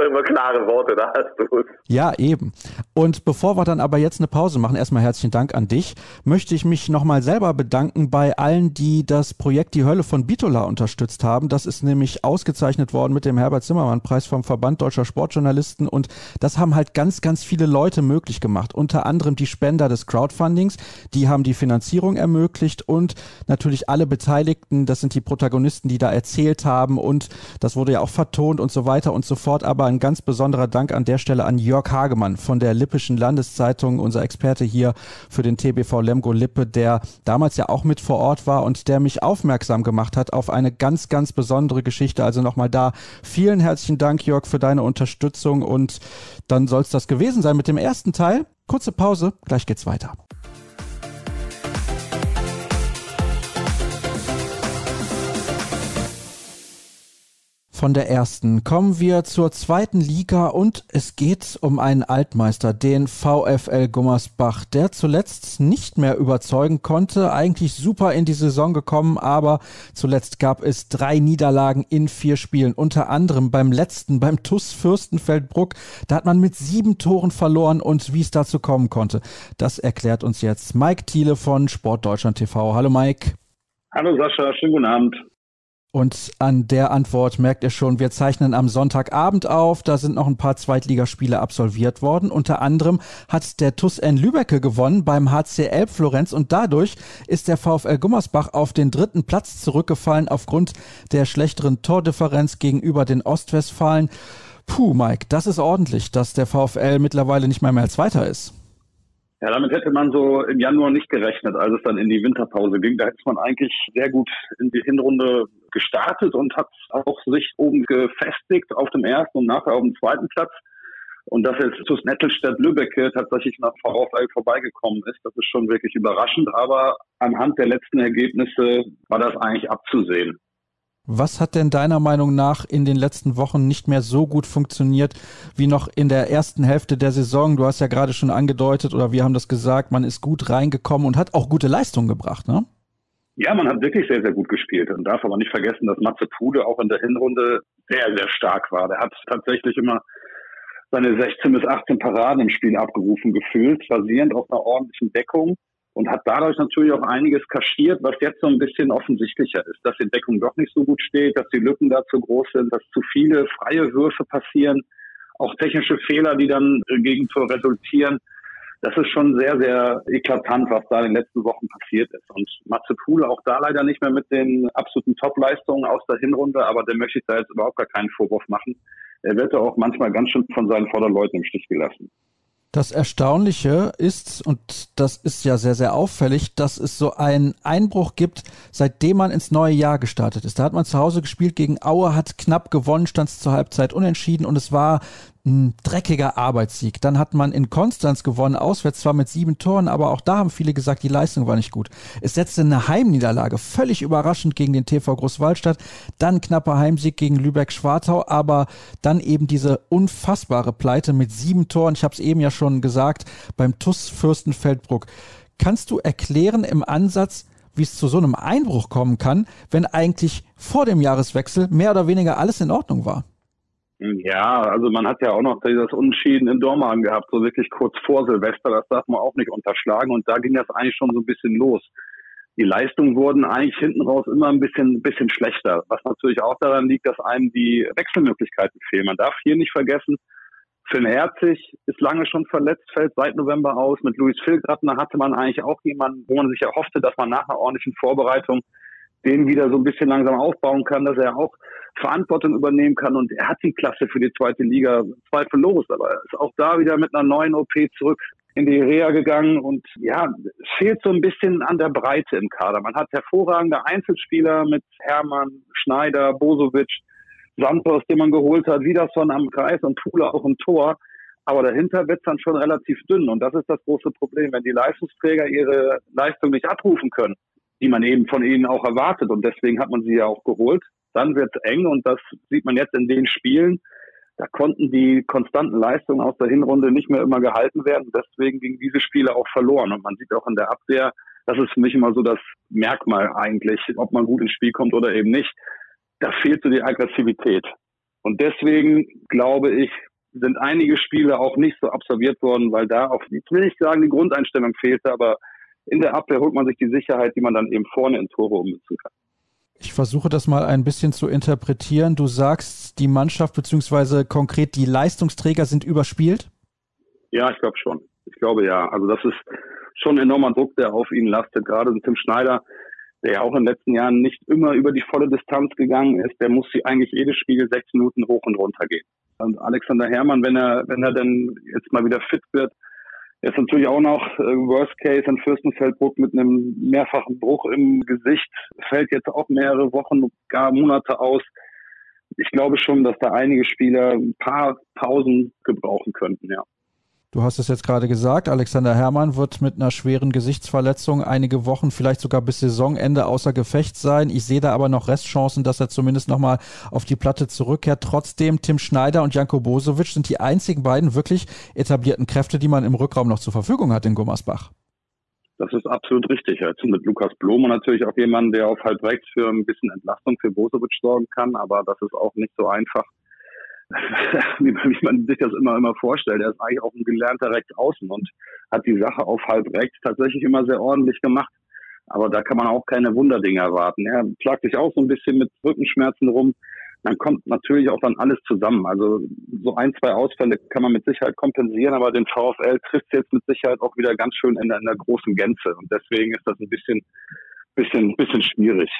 doch immer klare Worte, da hast du Ja, eben. Und bevor wir dann aber jetzt eine Pause machen, erstmal herzlichen Dank an dich, möchte ich mich nochmal selber bedanken bei allen, die das Projekt Die Hölle von Bitola unterstützt haben. Das ist nämlich ausgezeichnet worden mit dem Herbert Zimmermann Preis vom Verband Deutscher Sportjournalisten. Und das haben halt ganz, ganz viele Leute möglich gemacht. Unter anderem die Spender des Crowdfundings. Die haben die Finanzierung ermöglicht und natürlich alle Beteiligten. Das sind die Protagonisten, die da erzählt haben und das wurde ja auch vertont und so weiter und so fort. Aber ein ganz besonderer Dank an der Stelle an Jörg Hagemann von der Lippischen Landeszeitung, unser Experte hier für den TBV Lemgo Lippe, der damals ja auch mit vor Ort war und der mich aufmerksam gemacht hat auf eine ganz, ganz besondere Geschichte. Also nochmal da vielen herzlichen Dank, Jörg, für deine Unterstützung und dann soll es das gewesen sein mit dem ersten Teil. Kurze Pause, gleich geht's weiter. Von der ersten kommen wir zur zweiten Liga und es geht um einen Altmeister, den VfL Gummersbach, der zuletzt nicht mehr überzeugen konnte. Eigentlich super in die Saison gekommen, aber zuletzt gab es drei Niederlagen in vier Spielen. Unter anderem beim letzten, beim TUS Fürstenfeldbruck. Da hat man mit sieben Toren verloren und wie es dazu kommen konnte, das erklärt uns jetzt Mike Thiele von Sportdeutschland TV. Hallo Mike. Hallo Sascha, schönen guten Abend. Und an der Antwort merkt ihr schon, wir zeichnen am Sonntagabend auf. Da sind noch ein paar Zweitligaspiele absolviert worden. Unter anderem hat der TUS N Lübecke gewonnen beim HC Elb Florenz und dadurch ist der VfL Gummersbach auf den dritten Platz zurückgefallen aufgrund der schlechteren Tordifferenz gegenüber den Ostwestfalen. Puh, Mike, das ist ordentlich, dass der VfL mittlerweile nicht mehr mehr Zweiter ist. Ja, damit hätte man so im Januar nicht gerechnet, als es dann in die Winterpause ging. Da hätte man eigentlich sehr gut in die Hinrunde gestartet und hat auch sich oben gefestigt auf dem ersten und nachher auf dem zweiten Platz. Und dass jetzt TuS Nettelstedt-Lübbecke tatsächlich nach VfL vorbeigekommen ist, das ist schon wirklich überraschend. Aber anhand der letzten Ergebnisse war das eigentlich abzusehen. Was hat denn deiner Meinung nach in den letzten Wochen nicht mehr so gut funktioniert wie noch in der ersten Hälfte der Saison? Du hast ja gerade schon angedeutet oder wir haben das gesagt, man ist gut reingekommen und hat auch gute Leistungen gebracht, ne? Ja, man hat wirklich sehr, sehr gut gespielt und darf aber nicht vergessen, dass Matze Pude auch in der Hinrunde sehr, sehr stark war. Der hat tatsächlich immer seine 16 bis 18 Paraden im Spiel abgerufen gefühlt, basierend auf einer ordentlichen Deckung und hat dadurch natürlich auch einiges kaschiert, was jetzt so ein bisschen offensichtlicher ist, dass die Deckung doch nicht so gut steht, dass die Lücken da zu groß sind, dass zu viele freie Würfe passieren, auch technische Fehler, die dann gegen Tor resultieren. Das ist schon sehr, sehr eklatant, was da in den letzten Wochen passiert ist. Und Matze Pule auch da leider nicht mehr mit den absoluten Top-Leistungen aus der Hinrunde, aber der möchte ich da jetzt überhaupt gar keinen Vorwurf machen. Er wird ja auch manchmal ganz schön von seinen Vorderleuten im Stich gelassen. Das Erstaunliche ist, und das ist ja sehr, sehr auffällig, dass es so einen Einbruch gibt, seitdem man ins neue Jahr gestartet ist. Da hat man zu Hause gespielt gegen Aue, hat knapp gewonnen, stand es zur Halbzeit unentschieden und es war ein dreckiger Arbeitssieg. Dann hat man in Konstanz gewonnen, auswärts zwar mit sieben Toren, aber auch da haben viele gesagt, die Leistung war nicht gut. Es setzte eine Heimniederlage, völlig überraschend gegen den TV Großwaldstadt, dann knapper Heimsieg gegen Lübeck-Schwartau, aber dann eben diese unfassbare Pleite mit sieben Toren. Ich habe es eben ja schon gesagt, beim TUS Fürstenfeldbruck. Kannst du erklären im Ansatz, wie es zu so einem Einbruch kommen kann, wenn eigentlich vor dem Jahreswechsel mehr oder weniger alles in Ordnung war? Ja, also man hat ja auch noch dieses Unschieden in Dormagen gehabt, so wirklich kurz vor Silvester, das darf man auch nicht unterschlagen und da ging das eigentlich schon so ein bisschen los. Die Leistungen wurden eigentlich hinten raus immer ein bisschen, bisschen schlechter, was natürlich auch daran liegt, dass einem die Wechselmöglichkeiten fehlen. Man darf hier nicht vergessen, Finn Herzig ist lange schon verletzt, fällt seit November aus. Mit Luis Filgratner hatte man eigentlich auch jemanden, wo man sich erhoffte, dass man nach einer ordentlichen Vorbereitung den wieder so ein bisschen langsam aufbauen kann, dass er auch Verantwortung übernehmen kann. Und er hat die Klasse für die zweite Liga zweifellos, aber er ist auch da wieder mit einer neuen OP zurück in die Reha gegangen und ja, es fehlt so ein bisschen an der Breite im Kader. Man hat hervorragende Einzelspieler mit Hermann, Schneider, Bosovic, Santos, den man geholt hat, Wiederson am Kreis und Pula auch im Tor. Aber dahinter wird es dann schon relativ dünn. Und das ist das große Problem. Wenn die Leistungsträger ihre Leistung nicht abrufen können, die man eben von ihnen auch erwartet. Und deswegen hat man sie ja auch geholt. Dann wird es eng und das sieht man jetzt in den Spielen. Da konnten die konstanten Leistungen aus der Hinrunde nicht mehr immer gehalten werden. Deswegen gingen diese Spiele auch verloren. Und man sieht auch in der Abwehr, das ist für mich immer so das Merkmal eigentlich, ob man gut ins Spiel kommt oder eben nicht. Da fehlt so die Aggressivität. Und deswegen glaube ich, sind einige Spiele auch nicht so absolviert worden, weil da auch, ich will nicht sagen, die Grundeinstellung fehlte, aber in der Abwehr holt man sich die Sicherheit, die man dann eben vorne in Tore ummünzen kann. Ich versuche das mal ein bisschen zu interpretieren. Du sagst, die Mannschaft beziehungsweise konkret die Leistungsträger sind überspielt? Ja, ich glaube schon. Ich glaube ja. Also das ist schon ein enormer Druck, der auf ihn lastet. Gerade Tim Schneider, der ja auch in den letzten Jahren nicht immer über die volle Distanz gegangen ist, der muss sie eigentlich jedes Spiel sechs Minuten hoch und runter gehen. Und Alexander Herrmann, wenn er, wenn er dann jetzt mal wieder fit wird, Jetzt natürlich auch noch äh, Worst Case in Fürstenfeldbruck mit einem mehrfachen Bruch im Gesicht. Fällt jetzt auch mehrere Wochen, gar Monate aus. Ich glaube schon, dass da einige Spieler ein paar Pausen gebrauchen könnten, ja. Du hast es jetzt gerade gesagt, Alexander Herrmann wird mit einer schweren Gesichtsverletzung einige Wochen, vielleicht sogar bis Saisonende außer Gefecht sein. Ich sehe da aber noch Restchancen, dass er zumindest nochmal auf die Platte zurückkehrt. Trotzdem, Tim Schneider und Janko Bosovic sind die einzigen beiden wirklich etablierten Kräfte, die man im Rückraum noch zur Verfügung hat in Gummersbach. Das ist absolut richtig. Jetzt mit Lukas Blome natürlich auch jemand, der auf halb rechts für ein bisschen Entlastung für Bosovic sorgen kann, aber das ist auch nicht so einfach wie, man sich das immer immer vorstellt. Er ist eigentlich auch ein gelernter Rechtsaußen und hat die Sache auf halb rechts tatsächlich immer sehr ordentlich gemacht. Aber da kann man auch keine Wunderdinge erwarten. Er plagt sich auch so ein bisschen mit Rückenschmerzen rum. Dann kommt natürlich auch dann alles zusammen. Also so ein, zwei Ausfälle kann man mit Sicherheit kompensieren, aber den VfL trifft jetzt mit Sicherheit auch wieder ganz schön in in der großen Gänze. Und deswegen ist das ein bisschen, bisschen, bisschen schwierig.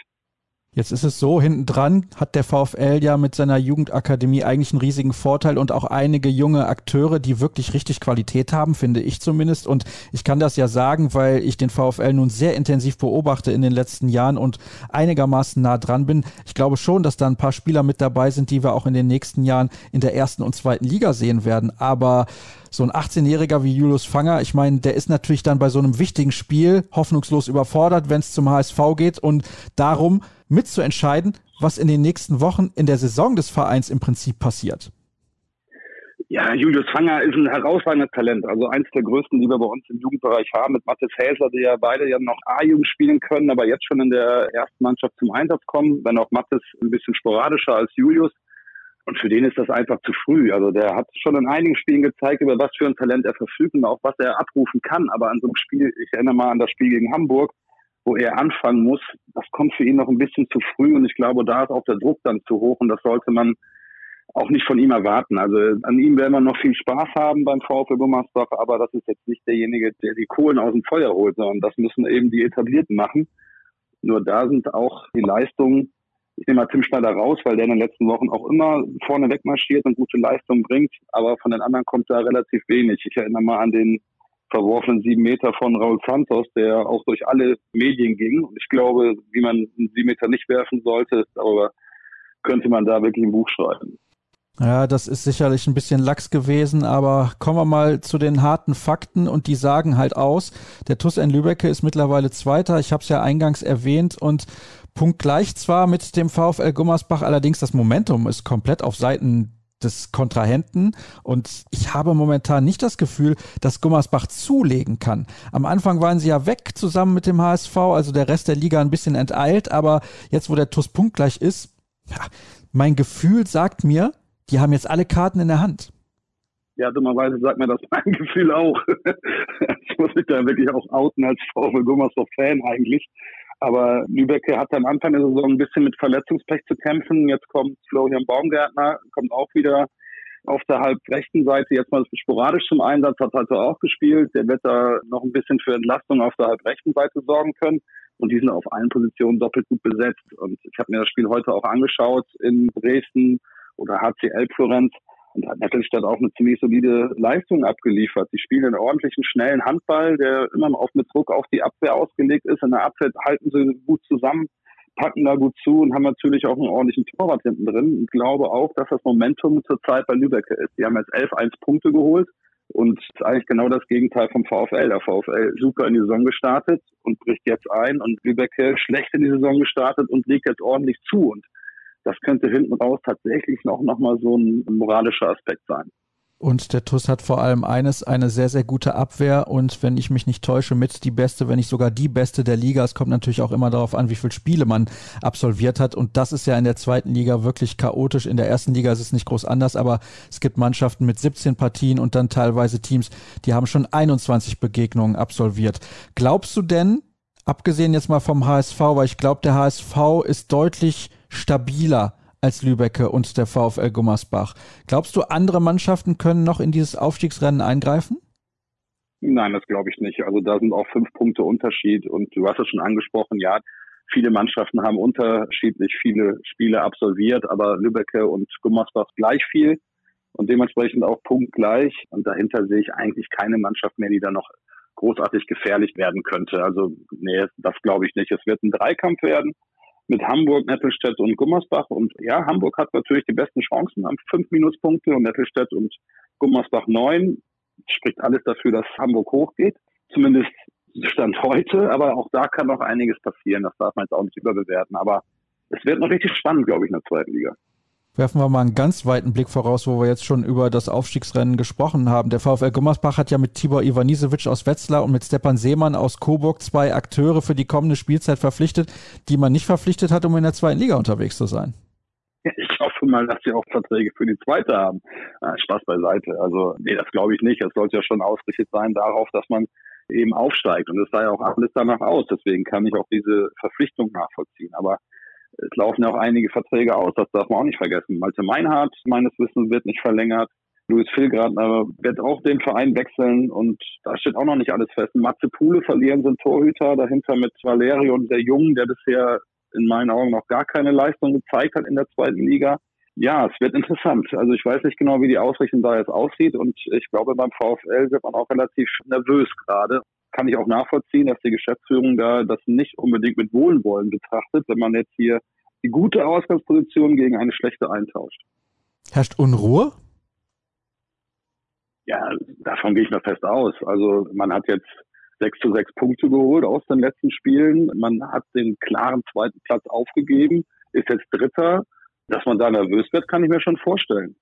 Jetzt ist es so, hinten dran hat der VfL ja mit seiner Jugendakademie eigentlich einen riesigen Vorteil und auch einige junge Akteure, die wirklich richtig Qualität haben, finde ich zumindest. Und ich kann das ja sagen, weil ich den VfL nun sehr intensiv beobachte in den letzten Jahren und einigermaßen nah dran bin. Ich glaube schon, dass da ein paar Spieler mit dabei sind, die wir auch in den nächsten Jahren in der ersten und zweiten Liga sehen werden. Aber so ein 18-Jähriger wie Julius Fanger, ich meine, der ist natürlich dann bei so einem wichtigen Spiel hoffnungslos überfordert, wenn es zum HSV geht und darum mitzuentscheiden, was in den nächsten Wochen in der Saison des Vereins im Prinzip passiert. Ja, Julius Fanger ist ein herausragendes Talent. Also eins der größten, die wir bei uns im Jugendbereich haben, mit Mathis Häsler, die ja beide ja noch A-Jugend spielen können, aber jetzt schon in der ersten Mannschaft zum Einsatz kommen, wenn auch Mathis ein bisschen sporadischer als Julius. Und für den ist das einfach zu früh. Also der hat schon in einigen Spielen gezeigt, über was für ein Talent er verfügt und auch was er abrufen kann. Aber an so einem Spiel, ich erinnere mal an das Spiel gegen Hamburg, wo er anfangen muss, das kommt für ihn noch ein bisschen zu früh und ich glaube, da ist auch der Druck dann zu hoch und das sollte man auch nicht von ihm erwarten. Also an ihm werden wir noch viel Spaß haben beim VfL Gummersbach, aber das ist jetzt nicht derjenige, der die Kohlen aus dem Feuer holt, sondern das müssen eben die Etablierten machen. Nur da sind auch die Leistungen ich nehme mal Tim Schneider raus, weil der in den letzten Wochen auch immer vorne wegmarschiert und gute Leistungen bringt, aber von den anderen kommt da relativ wenig. Ich erinnere mal an den verworfenen sieben Meter von Raul Santos, der auch durch alle Medien ging. Und ich glaube, wie man einen sieben Meter nicht werfen sollte, darüber könnte man da wirklich ein Buch schreiben. Ja, das ist sicherlich ein bisschen lax gewesen, aber kommen wir mal zu den harten Fakten und die sagen halt aus, der TUS N Lübecke ist mittlerweile Zweiter, ich habe es ja eingangs erwähnt und punktgleich zwar mit dem VfL Gummersbach, allerdings das Momentum ist komplett auf Seiten des Kontrahenten und ich habe momentan nicht das Gefühl, dass Gummersbach zulegen kann. Am Anfang waren sie ja weg zusammen mit dem HSV, also der Rest der Liga ein bisschen enteilt, aber jetzt, wo der TUS punktgleich ist, ja, mein Gefühl sagt mir, die haben jetzt alle Karten in der Hand. Ja, dummerweise sagt mir das mein Gefühl auch. ich muss mich da wirklich auch outen als VfL Gummersbach-Fan eigentlich. Aber Lübeck hat am Anfang der Saison ein bisschen mit Verletzungspech zu kämpfen. Jetzt kommt Florian Baumgärtner, kommt auch wieder auf der halb rechten Seite jetzt mal sporadisch zum Einsatz, hat heute auch gespielt. Der wird da noch ein bisschen für Entlastung auf der halb rechten Seite sorgen können. Und die sind auf allen Positionen doppelt gut besetzt. Und ich habe mir das Spiel heute auch angeschaut in Dresden oder HCL Florenz und hat Nettelstadt auch eine ziemlich solide Leistung abgeliefert. Sie spielen einen ordentlichen, schnellen Handball, der immer auch mit Druck auf die Abwehr ausgelegt ist. In der Abwehr halten sie gut zusammen, packen da gut zu und haben natürlich auch einen ordentlichen Torwart hinten drin. Ich glaube auch, dass das Momentum zurzeit bei Lübeck ist. Die haben jetzt 11, 1 Punkte geholt und eigentlich genau das Gegenteil vom VfL. Der VfL super in die Saison gestartet und bricht jetzt ein und Lübeck schlecht in die Saison gestartet und legt jetzt ordentlich zu. Und das könnte hinten raus tatsächlich noch, noch mal so ein moralischer Aspekt sein. Und der TUS hat vor allem eines, eine sehr, sehr gute Abwehr und wenn ich mich nicht täusche, mit die beste, wenn nicht sogar die beste der Liga. Es kommt natürlich auch immer darauf an, wie viele Spiele man absolviert hat. Und das ist ja in der zweiten Liga wirklich chaotisch. In der ersten Liga ist es nicht groß anders, aber es gibt Mannschaften mit 17 Partien und dann teilweise Teams, die haben schon 21 Begegnungen absolviert. Glaubst du denn, abgesehen jetzt mal vom HSV, weil ich glaube, der HSV ist deutlich stabiler als Lübecke und der VfL Gummersbach. Glaubst du, andere Mannschaften können noch in dieses Aufstiegsrennen eingreifen? Nein, das glaube ich nicht. Also da sind auch fünf Punkte Unterschied und du hast es schon angesprochen, ja, viele Mannschaften haben unterschiedlich viele Spiele absolviert, aber Lübecke und Gummersbach gleich viel und dementsprechend auch punktgleich. Und dahinter sehe ich eigentlich keine Mannschaft mehr, die da noch großartig gefährlich werden könnte. Also nee, das glaube ich nicht. Es wird ein Dreikampf werden mit Hamburg, Nettelstedt und Gummersbach. Und ja, Hamburg hat natürlich die besten Chancen, haben fünf Minuspunkte und Nettelstedt und Gummersbach neun. spricht alles dafür, dass Hamburg hochgeht. Zumindest Stand heute, aber auch da kann noch einiges passieren. Das darf man jetzt auch nicht überbewerten. Aber es wird noch richtig spannend, glaube ich, in der zweiten Liga. Werfen wir mal einen ganz weiten Blick voraus, wo wir jetzt schon über das Aufstiegsrennen gesprochen haben. Der VfL Gummersbach hat ja mit Tibor Ivanisevic aus Wetzlar und mit Stepan Seemann aus Coburg zwei Akteure für die kommende Spielzeit verpflichtet, die man nicht verpflichtet hat, um in der zweiten Liga unterwegs zu sein. Ich hoffe mal, dass sie auch Verträge für die zweite haben. Spaß beiseite. Also, nee, das glaube ich nicht. Es sollte ja schon ausgerichtet sein darauf, dass man eben aufsteigt. Und es sah ja auch alles danach aus. Deswegen kann ich auch diese Verpflichtung nachvollziehen. Aber es laufen ja auch einige Verträge aus, das darf man auch nicht vergessen. Malte Meinhardt, meines Wissens, wird nicht verlängert. Louis Filgradner wird auch den Verein wechseln und da steht auch noch nicht alles fest. Matze Pule verlieren sind Torhüter, dahinter mit Valerio und der Jungen, der bisher in meinen Augen noch gar keine Leistung gezeigt hat in der zweiten Liga. Ja, es wird interessant. Also ich weiß nicht genau, wie die Ausrichtung da jetzt aussieht und ich glaube, beim VfL wird man auch relativ nervös gerade kann ich auch nachvollziehen, dass die Geschäftsführung da das nicht unbedingt mit Wohlwollen betrachtet, wenn man jetzt hier die gute Ausgangsposition gegen eine schlechte eintauscht. Herrscht Unruhe? Ja, davon gehe ich mal fest aus. Also man hat jetzt sechs zu sechs Punkte geholt aus den letzten Spielen. Man hat den klaren zweiten Platz aufgegeben, ist jetzt Dritter. Dass man da nervös wird, kann ich mir schon vorstellen.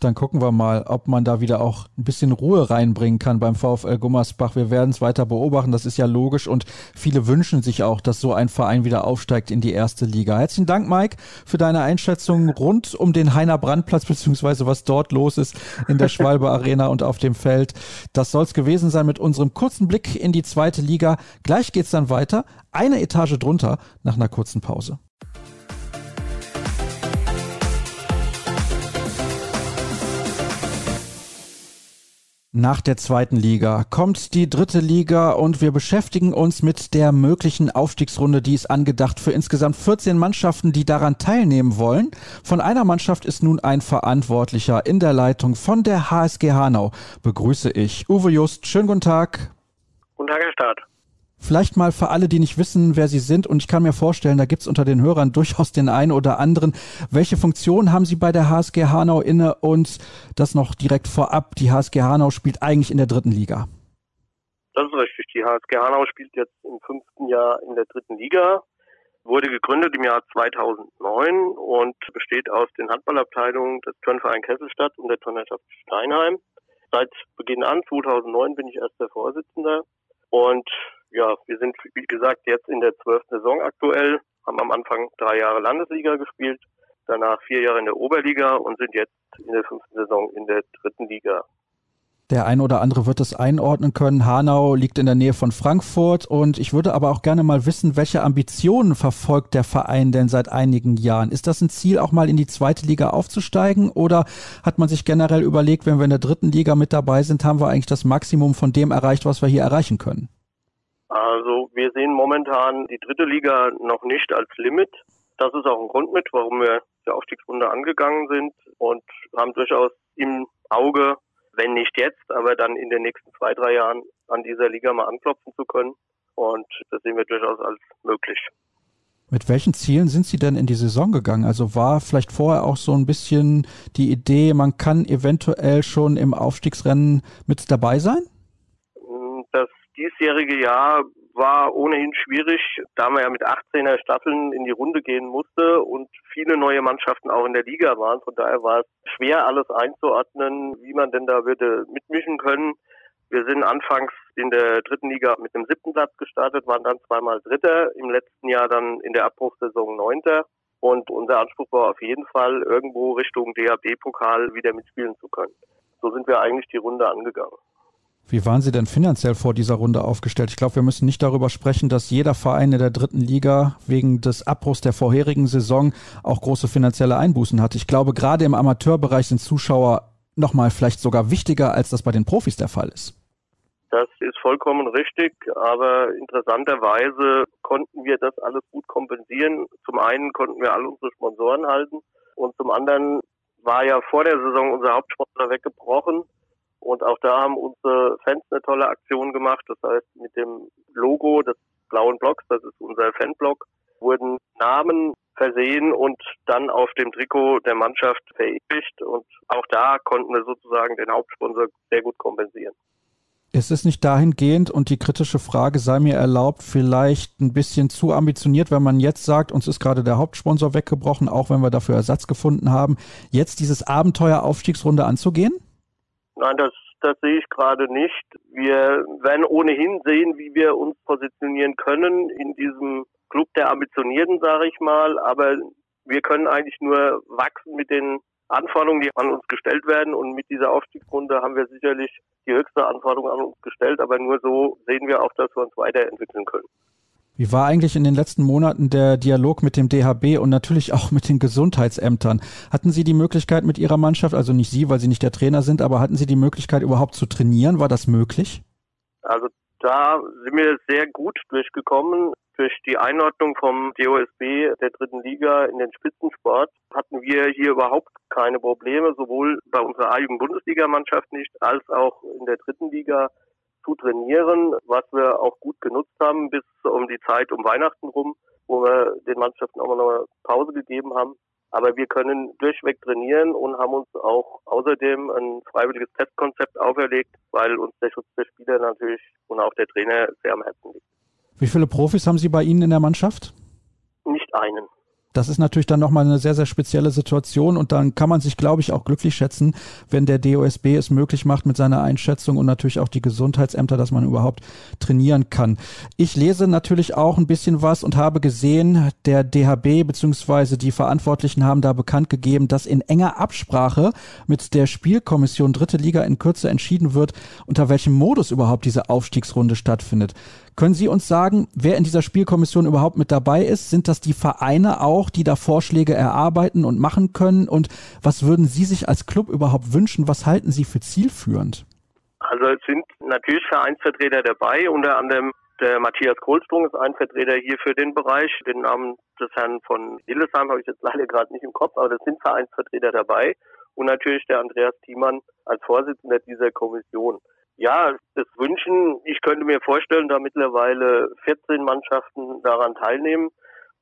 Dann gucken wir mal, ob man da wieder auch ein bisschen Ruhe reinbringen kann beim VfL Gummersbach. Wir werden es weiter beobachten, das ist ja logisch und viele wünschen sich auch, dass so ein Verein wieder aufsteigt in die erste Liga. Herzlichen Dank, Mike, für deine Einschätzung rund um den Heiner Brandplatz beziehungsweise was dort los ist in der Schwalbe Arena und auf dem Feld. Das soll es gewesen sein mit unserem kurzen Blick in die zweite Liga. Gleich geht's dann weiter, eine Etage drunter nach einer kurzen Pause. Nach der zweiten Liga kommt die dritte Liga und wir beschäftigen uns mit der möglichen Aufstiegsrunde, die ist angedacht für insgesamt 14 Mannschaften, die daran teilnehmen wollen. Von einer Mannschaft ist nun ein Verantwortlicher in der Leitung von der HSG Hanau. Begrüße ich Uwe Just. Schönen guten Tag. Guten Tag, Herr Staat. Vielleicht mal für alle, die nicht wissen, wer Sie sind, und ich kann mir vorstellen, da gibt es unter den Hörern durchaus den einen oder anderen. Welche Funktion haben Sie bei der HSG Hanau inne und das noch direkt vorab? Die HSG Hanau spielt eigentlich in der dritten Liga. Das ist richtig. Die HSG Hanau spielt jetzt im fünften Jahr in der dritten Liga, wurde gegründet im Jahr 2009 und besteht aus den Handballabteilungen des Turnverein Kesselstadt und der Turnerschaft Steinheim. Seit Beginn an, 2009, bin ich erst der Vorsitzende. Und ja, wir sind, wie gesagt, jetzt in der zwölften Saison aktuell, haben am Anfang drei Jahre Landesliga gespielt, danach vier Jahre in der Oberliga und sind jetzt in der fünften Saison in der dritten Liga. Der ein oder andere wird es einordnen können. Hanau liegt in der Nähe von Frankfurt und ich würde aber auch gerne mal wissen, welche Ambitionen verfolgt der Verein denn seit einigen Jahren? Ist das ein Ziel, auch mal in die zweite Liga aufzusteigen oder hat man sich generell überlegt, wenn wir in der dritten Liga mit dabei sind, haben wir eigentlich das Maximum von dem erreicht, was wir hier erreichen können? Also wir sehen momentan die dritte Liga noch nicht als Limit. Das ist auch ein Grund mit, warum wir der Aufstiegsrunde angegangen sind und haben durchaus im Auge, wenn nicht jetzt, aber dann in den nächsten zwei, drei Jahren an dieser Liga mal anklopfen zu können. Und das sehen wir durchaus als möglich. Mit welchen Zielen sind Sie denn in die Saison gegangen? Also war vielleicht vorher auch so ein bisschen die Idee, man kann eventuell schon im Aufstiegsrennen mit dabei sein? Diesjährige Jahr war ohnehin schwierig, da man ja mit 18er Staffeln in die Runde gehen musste und viele neue Mannschaften auch in der Liga waren. Von daher war es schwer, alles einzuordnen, wie man denn da würde mitmischen können. Wir sind anfangs in der dritten Liga mit dem siebten Platz gestartet, waren dann zweimal Dritter, im letzten Jahr dann in der Abbruchssaison Neunter. Und unser Anspruch war auf jeden Fall, irgendwo Richtung DHB-Pokal wieder mitspielen zu können. So sind wir eigentlich die Runde angegangen. Wie waren Sie denn finanziell vor dieser Runde aufgestellt? Ich glaube, wir müssen nicht darüber sprechen, dass jeder Verein in der dritten Liga wegen des Abbruchs der vorherigen Saison auch große finanzielle Einbußen hat. Ich glaube, gerade im Amateurbereich sind Zuschauer nochmal vielleicht sogar wichtiger, als das bei den Profis der Fall ist. Das ist vollkommen richtig, aber interessanterweise konnten wir das alles gut kompensieren. Zum einen konnten wir all unsere Sponsoren halten und zum anderen war ja vor der Saison unser Hauptsponsor weggebrochen. Und auch da haben unsere Fans eine tolle Aktion gemacht. Das heißt, mit dem Logo des blauen Blocks, das ist unser Fanblock, wurden Namen versehen und dann auf dem Trikot der Mannschaft verewigt. Und auch da konnten wir sozusagen den Hauptsponsor sehr gut kompensieren. Es ist nicht dahingehend und die kritische Frage sei mir erlaubt, vielleicht ein bisschen zu ambitioniert, wenn man jetzt sagt, uns ist gerade der Hauptsponsor weggebrochen, auch wenn wir dafür Ersatz gefunden haben, jetzt dieses Abenteuer Aufstiegsrunde anzugehen? Nein, das, das sehe ich gerade nicht. Wir werden ohnehin sehen, wie wir uns positionieren können in diesem Club der Ambitionierten, sage ich mal. Aber wir können eigentlich nur wachsen mit den Anforderungen, die an uns gestellt werden. Und mit dieser Aufstiegsrunde haben wir sicherlich die höchste Anforderung an uns gestellt. Aber nur so sehen wir auch, dass wir uns weiterentwickeln können. Wie war eigentlich in den letzten Monaten der Dialog mit dem DHB und natürlich auch mit den Gesundheitsämtern? Hatten Sie die Möglichkeit mit Ihrer Mannschaft, also nicht Sie, weil Sie nicht der Trainer sind, aber hatten Sie die Möglichkeit überhaupt zu trainieren? War das möglich? Also da sind wir sehr gut durchgekommen. Durch die Einordnung vom DOSB der dritten Liga in den Spitzensport hatten wir hier überhaupt keine Probleme, sowohl bei unserer A-Jugend-Bundesligamannschaft nicht, als auch in der dritten Liga zu trainieren, was wir auch gut genutzt haben bis um die Zeit um Weihnachten rum, wo wir den Mannschaften auch mal eine Pause gegeben haben. Aber wir können durchweg trainieren und haben uns auch außerdem ein freiwilliges Testkonzept auferlegt, weil uns der Schutz der Spieler natürlich und auch der Trainer sehr am Herzen liegt. Wie viele Profis haben Sie bei Ihnen in der Mannschaft? Nicht einen. Das ist natürlich dann nochmal eine sehr, sehr spezielle Situation und dann kann man sich, glaube ich, auch glücklich schätzen, wenn der DOSB es möglich macht mit seiner Einschätzung und natürlich auch die Gesundheitsämter, dass man überhaupt trainieren kann. Ich lese natürlich auch ein bisschen was und habe gesehen, der DHB bzw. die Verantwortlichen haben da bekannt gegeben, dass in enger Absprache mit der Spielkommission Dritte Liga in Kürze entschieden wird, unter welchem Modus überhaupt diese Aufstiegsrunde stattfindet. Können Sie uns sagen, wer in dieser Spielkommission überhaupt mit dabei ist? Sind das die Vereine auch, die da Vorschläge erarbeiten und machen können? Und was würden Sie sich als Club überhaupt wünschen? Was halten Sie für zielführend? Also es sind natürlich Vereinsvertreter dabei, unter anderem der Matthias Kohlsprung ist ein Vertreter hier für den Bereich. Den Namen des Herrn von Hillesheim habe ich jetzt leider gerade nicht im Kopf, aber das sind Vereinsvertreter dabei. Und natürlich der Andreas Thiemann als Vorsitzender dieser Kommission. Ja, das Wünschen, ich könnte mir vorstellen, da mittlerweile 14 Mannschaften daran teilnehmen,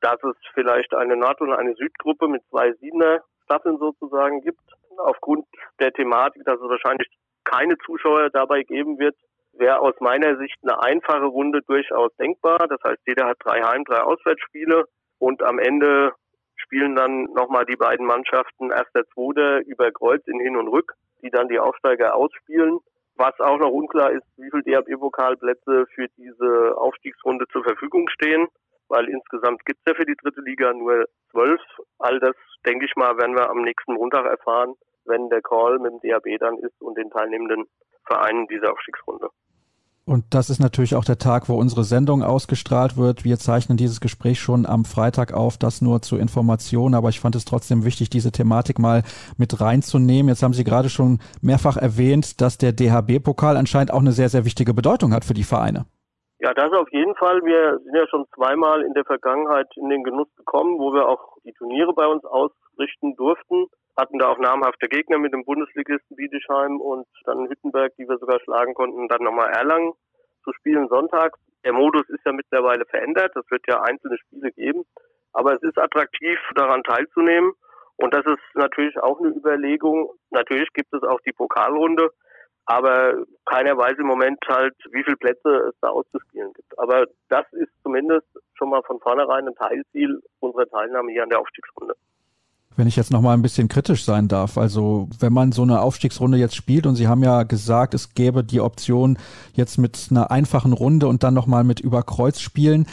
dass es vielleicht eine Nord- und eine Südgruppe mit zwei Siebener Staffeln sozusagen gibt. Aufgrund der Thematik, dass es wahrscheinlich keine Zuschauer dabei geben wird, wäre aus meiner Sicht eine einfache Runde durchaus denkbar. Das heißt, jeder hat drei Heim-, drei Auswärtsspiele und am Ende spielen dann nochmal die beiden Mannschaften erster, zweiter über Kreuz in Hin und Rück, die dann die Aufsteiger ausspielen. Was auch noch unklar ist, wie viele DHB-Pokalplätze für diese Aufstiegsrunde zur Verfügung stehen, weil insgesamt gibt es ja für die dritte Liga nur zwölf. All das, denke ich mal, werden wir am nächsten Montag erfahren, wenn der Call mit dem DHB dann ist und den teilnehmenden Vereinen dieser Aufstiegsrunde. Und das ist natürlich auch der Tag, wo unsere Sendung ausgestrahlt wird. Wir zeichnen dieses Gespräch schon am Freitag auf, das nur zur Information. Aber ich fand es trotzdem wichtig, diese Thematik mal mit reinzunehmen. Jetzt haben Sie gerade schon mehrfach erwähnt, dass der DHB-Pokal anscheinend auch eine sehr, sehr wichtige Bedeutung hat für die Vereine. Ja, das auf jeden Fall. Wir sind ja schon zweimal in der Vergangenheit in den Genuss gekommen, wo wir auch die Turniere bei uns ausrichten durften hatten da auch namhafte Gegner mit dem Bundesligisten Bietigheim und dann Hüttenberg, die wir sogar schlagen konnten, dann nochmal Erlangen zu spielen sonntags. Der Modus ist ja mittlerweile verändert. Es wird ja einzelne Spiele geben. Aber es ist attraktiv, daran teilzunehmen. Und das ist natürlich auch eine Überlegung. Natürlich gibt es auch die Pokalrunde. Aber keiner weiß im Moment halt, wie viele Plätze es da auszuspielen gibt. Aber das ist zumindest schon mal von vornherein ein Teilziel unserer Teilnahme hier an der Aufstiegsrunde. Wenn ich jetzt noch mal ein bisschen kritisch sein darf, also wenn man so eine Aufstiegsrunde jetzt spielt und Sie haben ja gesagt, es gäbe die Option jetzt mit einer einfachen Runde und dann noch mal mit Überkreuz spielen,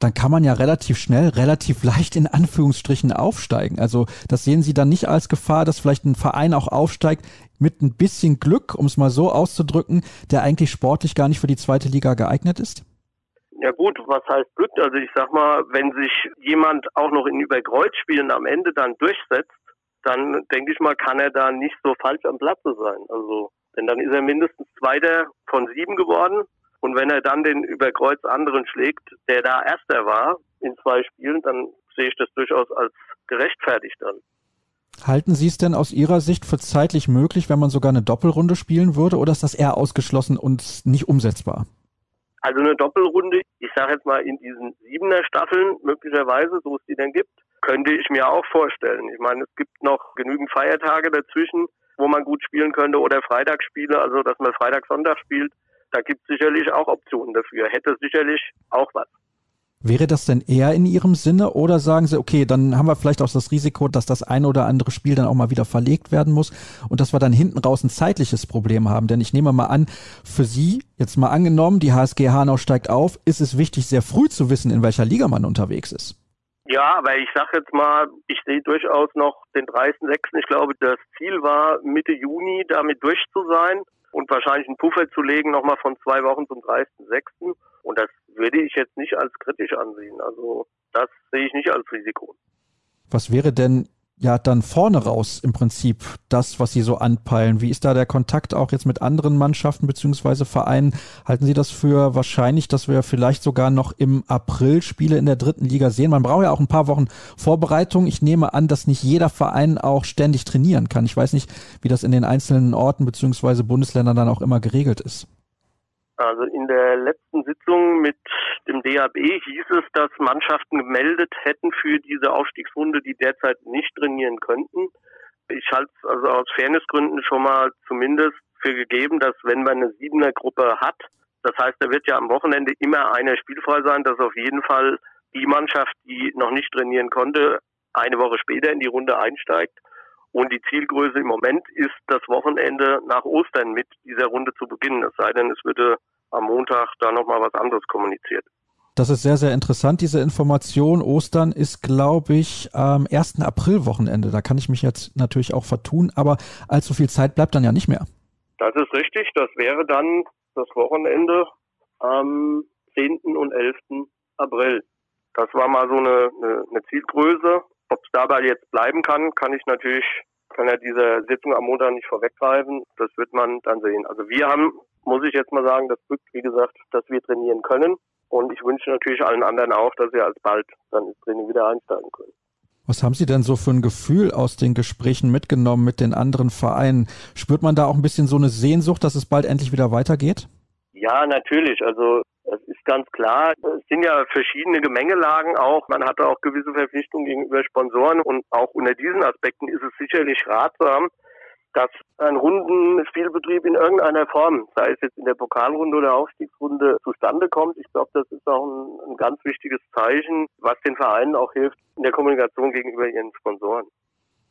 dann kann man ja relativ schnell, relativ leicht in Anführungsstrichen aufsteigen. Also das sehen Sie dann nicht als Gefahr, dass vielleicht ein Verein auch aufsteigt mit ein bisschen Glück, um es mal so auszudrücken, der eigentlich sportlich gar nicht für die zweite Liga geeignet ist? Ja gut, was heißt Glück? Also ich sag mal, wenn sich jemand auch noch in Überkreuzspielen am Ende dann durchsetzt, dann denke ich mal, kann er da nicht so falsch am Platze sein. Also, denn dann ist er mindestens Zweiter von sieben geworden. Und wenn er dann den Überkreuz anderen schlägt, der da Erster war in zwei Spielen, dann sehe ich das durchaus als gerechtfertigt dann. Halten Sie es denn aus Ihrer Sicht für zeitlich möglich, wenn man sogar eine Doppelrunde spielen würde, oder ist das eher ausgeschlossen und nicht umsetzbar? Also eine Doppelrunde, ich sage jetzt mal in diesen siebener Staffeln möglicherweise, so es die denn gibt, könnte ich mir auch vorstellen. Ich meine, es gibt noch genügend Feiertage dazwischen, wo man gut spielen könnte oder Freitagsspiele, also dass man Freitag, Sonntag spielt. Da gibt es sicherlich auch Optionen dafür. Hätte sicherlich auch was. Wäre das denn eher in Ihrem Sinne oder sagen Sie, okay, dann haben wir vielleicht auch das Risiko, dass das ein oder andere Spiel dann auch mal wieder verlegt werden muss und dass wir dann hinten raus ein zeitliches Problem haben? Denn ich nehme mal an, für Sie, jetzt mal angenommen, die HSG Hanau steigt auf, ist es wichtig, sehr früh zu wissen, in welcher Liga man unterwegs ist. Ja, aber ich sage jetzt mal, ich sehe durchaus noch den 30.06. Ich glaube, das Ziel war, Mitte Juni damit durch zu sein und wahrscheinlich einen Puffer zu legen, nochmal von zwei Wochen zum 30.06. Und das würde ich jetzt nicht als kritisch ansehen. Also das sehe ich nicht als Risiko. Was wäre denn ja dann vorne raus im Prinzip das, was Sie so anpeilen? Wie ist da der Kontakt auch jetzt mit anderen Mannschaften beziehungsweise Vereinen? Halten Sie das für wahrscheinlich, dass wir vielleicht sogar noch im April Spiele in der dritten Liga sehen? Man braucht ja auch ein paar Wochen Vorbereitung. Ich nehme an, dass nicht jeder Verein auch ständig trainieren kann. Ich weiß nicht, wie das in den einzelnen Orten beziehungsweise Bundesländern dann auch immer geregelt ist. Also in der letzten Sitzung mit dem DAB hieß es, dass Mannschaften gemeldet hätten für diese Aufstiegsrunde, die derzeit nicht trainieren könnten. Ich halte es also aus Fairnessgründen schon mal zumindest für gegeben, dass wenn man eine siebener Gruppe hat, das heißt, da wird ja am Wochenende immer einer spielfrei sein, dass auf jeden Fall die Mannschaft, die noch nicht trainieren konnte, eine Woche später in die Runde einsteigt. Und die Zielgröße im Moment ist, das Wochenende nach Ostern mit dieser Runde zu beginnen. Es sei denn, es würde am Montag da nochmal was anderes kommuniziert. Das ist sehr, sehr interessant, diese Information. Ostern ist, glaube ich, am 1. April-Wochenende. Da kann ich mich jetzt natürlich auch vertun, aber allzu viel Zeit bleibt dann ja nicht mehr. Das ist richtig. Das wäre dann das Wochenende am 10. und 11. April. Das war mal so eine, eine, eine Zielgröße. Ob es dabei jetzt bleiben kann, kann ich natürlich, kann ja diese Sitzung am Montag nicht vorweggreifen. Das wird man dann sehen. Also wir haben, muss ich jetzt mal sagen, das Glück, wie gesagt, dass wir trainieren können. Und ich wünsche natürlich allen anderen auch, dass sie alsbald dann ins Training wieder einsteigen können. Was haben Sie denn so für ein Gefühl aus den Gesprächen mitgenommen mit den anderen Vereinen? Spürt man da auch ein bisschen so eine Sehnsucht, dass es bald endlich wieder weitergeht? Ja, natürlich. Also es ist ganz klar, es sind ja verschiedene Gemengelagen auch. Man hatte auch gewisse Verpflichtungen gegenüber Sponsoren und auch unter diesen Aspekten ist es sicherlich ratsam, dass ein Rundenspielbetrieb in irgendeiner Form, sei es jetzt in der Pokalrunde oder Aufstiegsrunde, zustande kommt. Ich glaube, das ist auch ein, ein ganz wichtiges Zeichen, was den Vereinen auch hilft in der Kommunikation gegenüber ihren Sponsoren.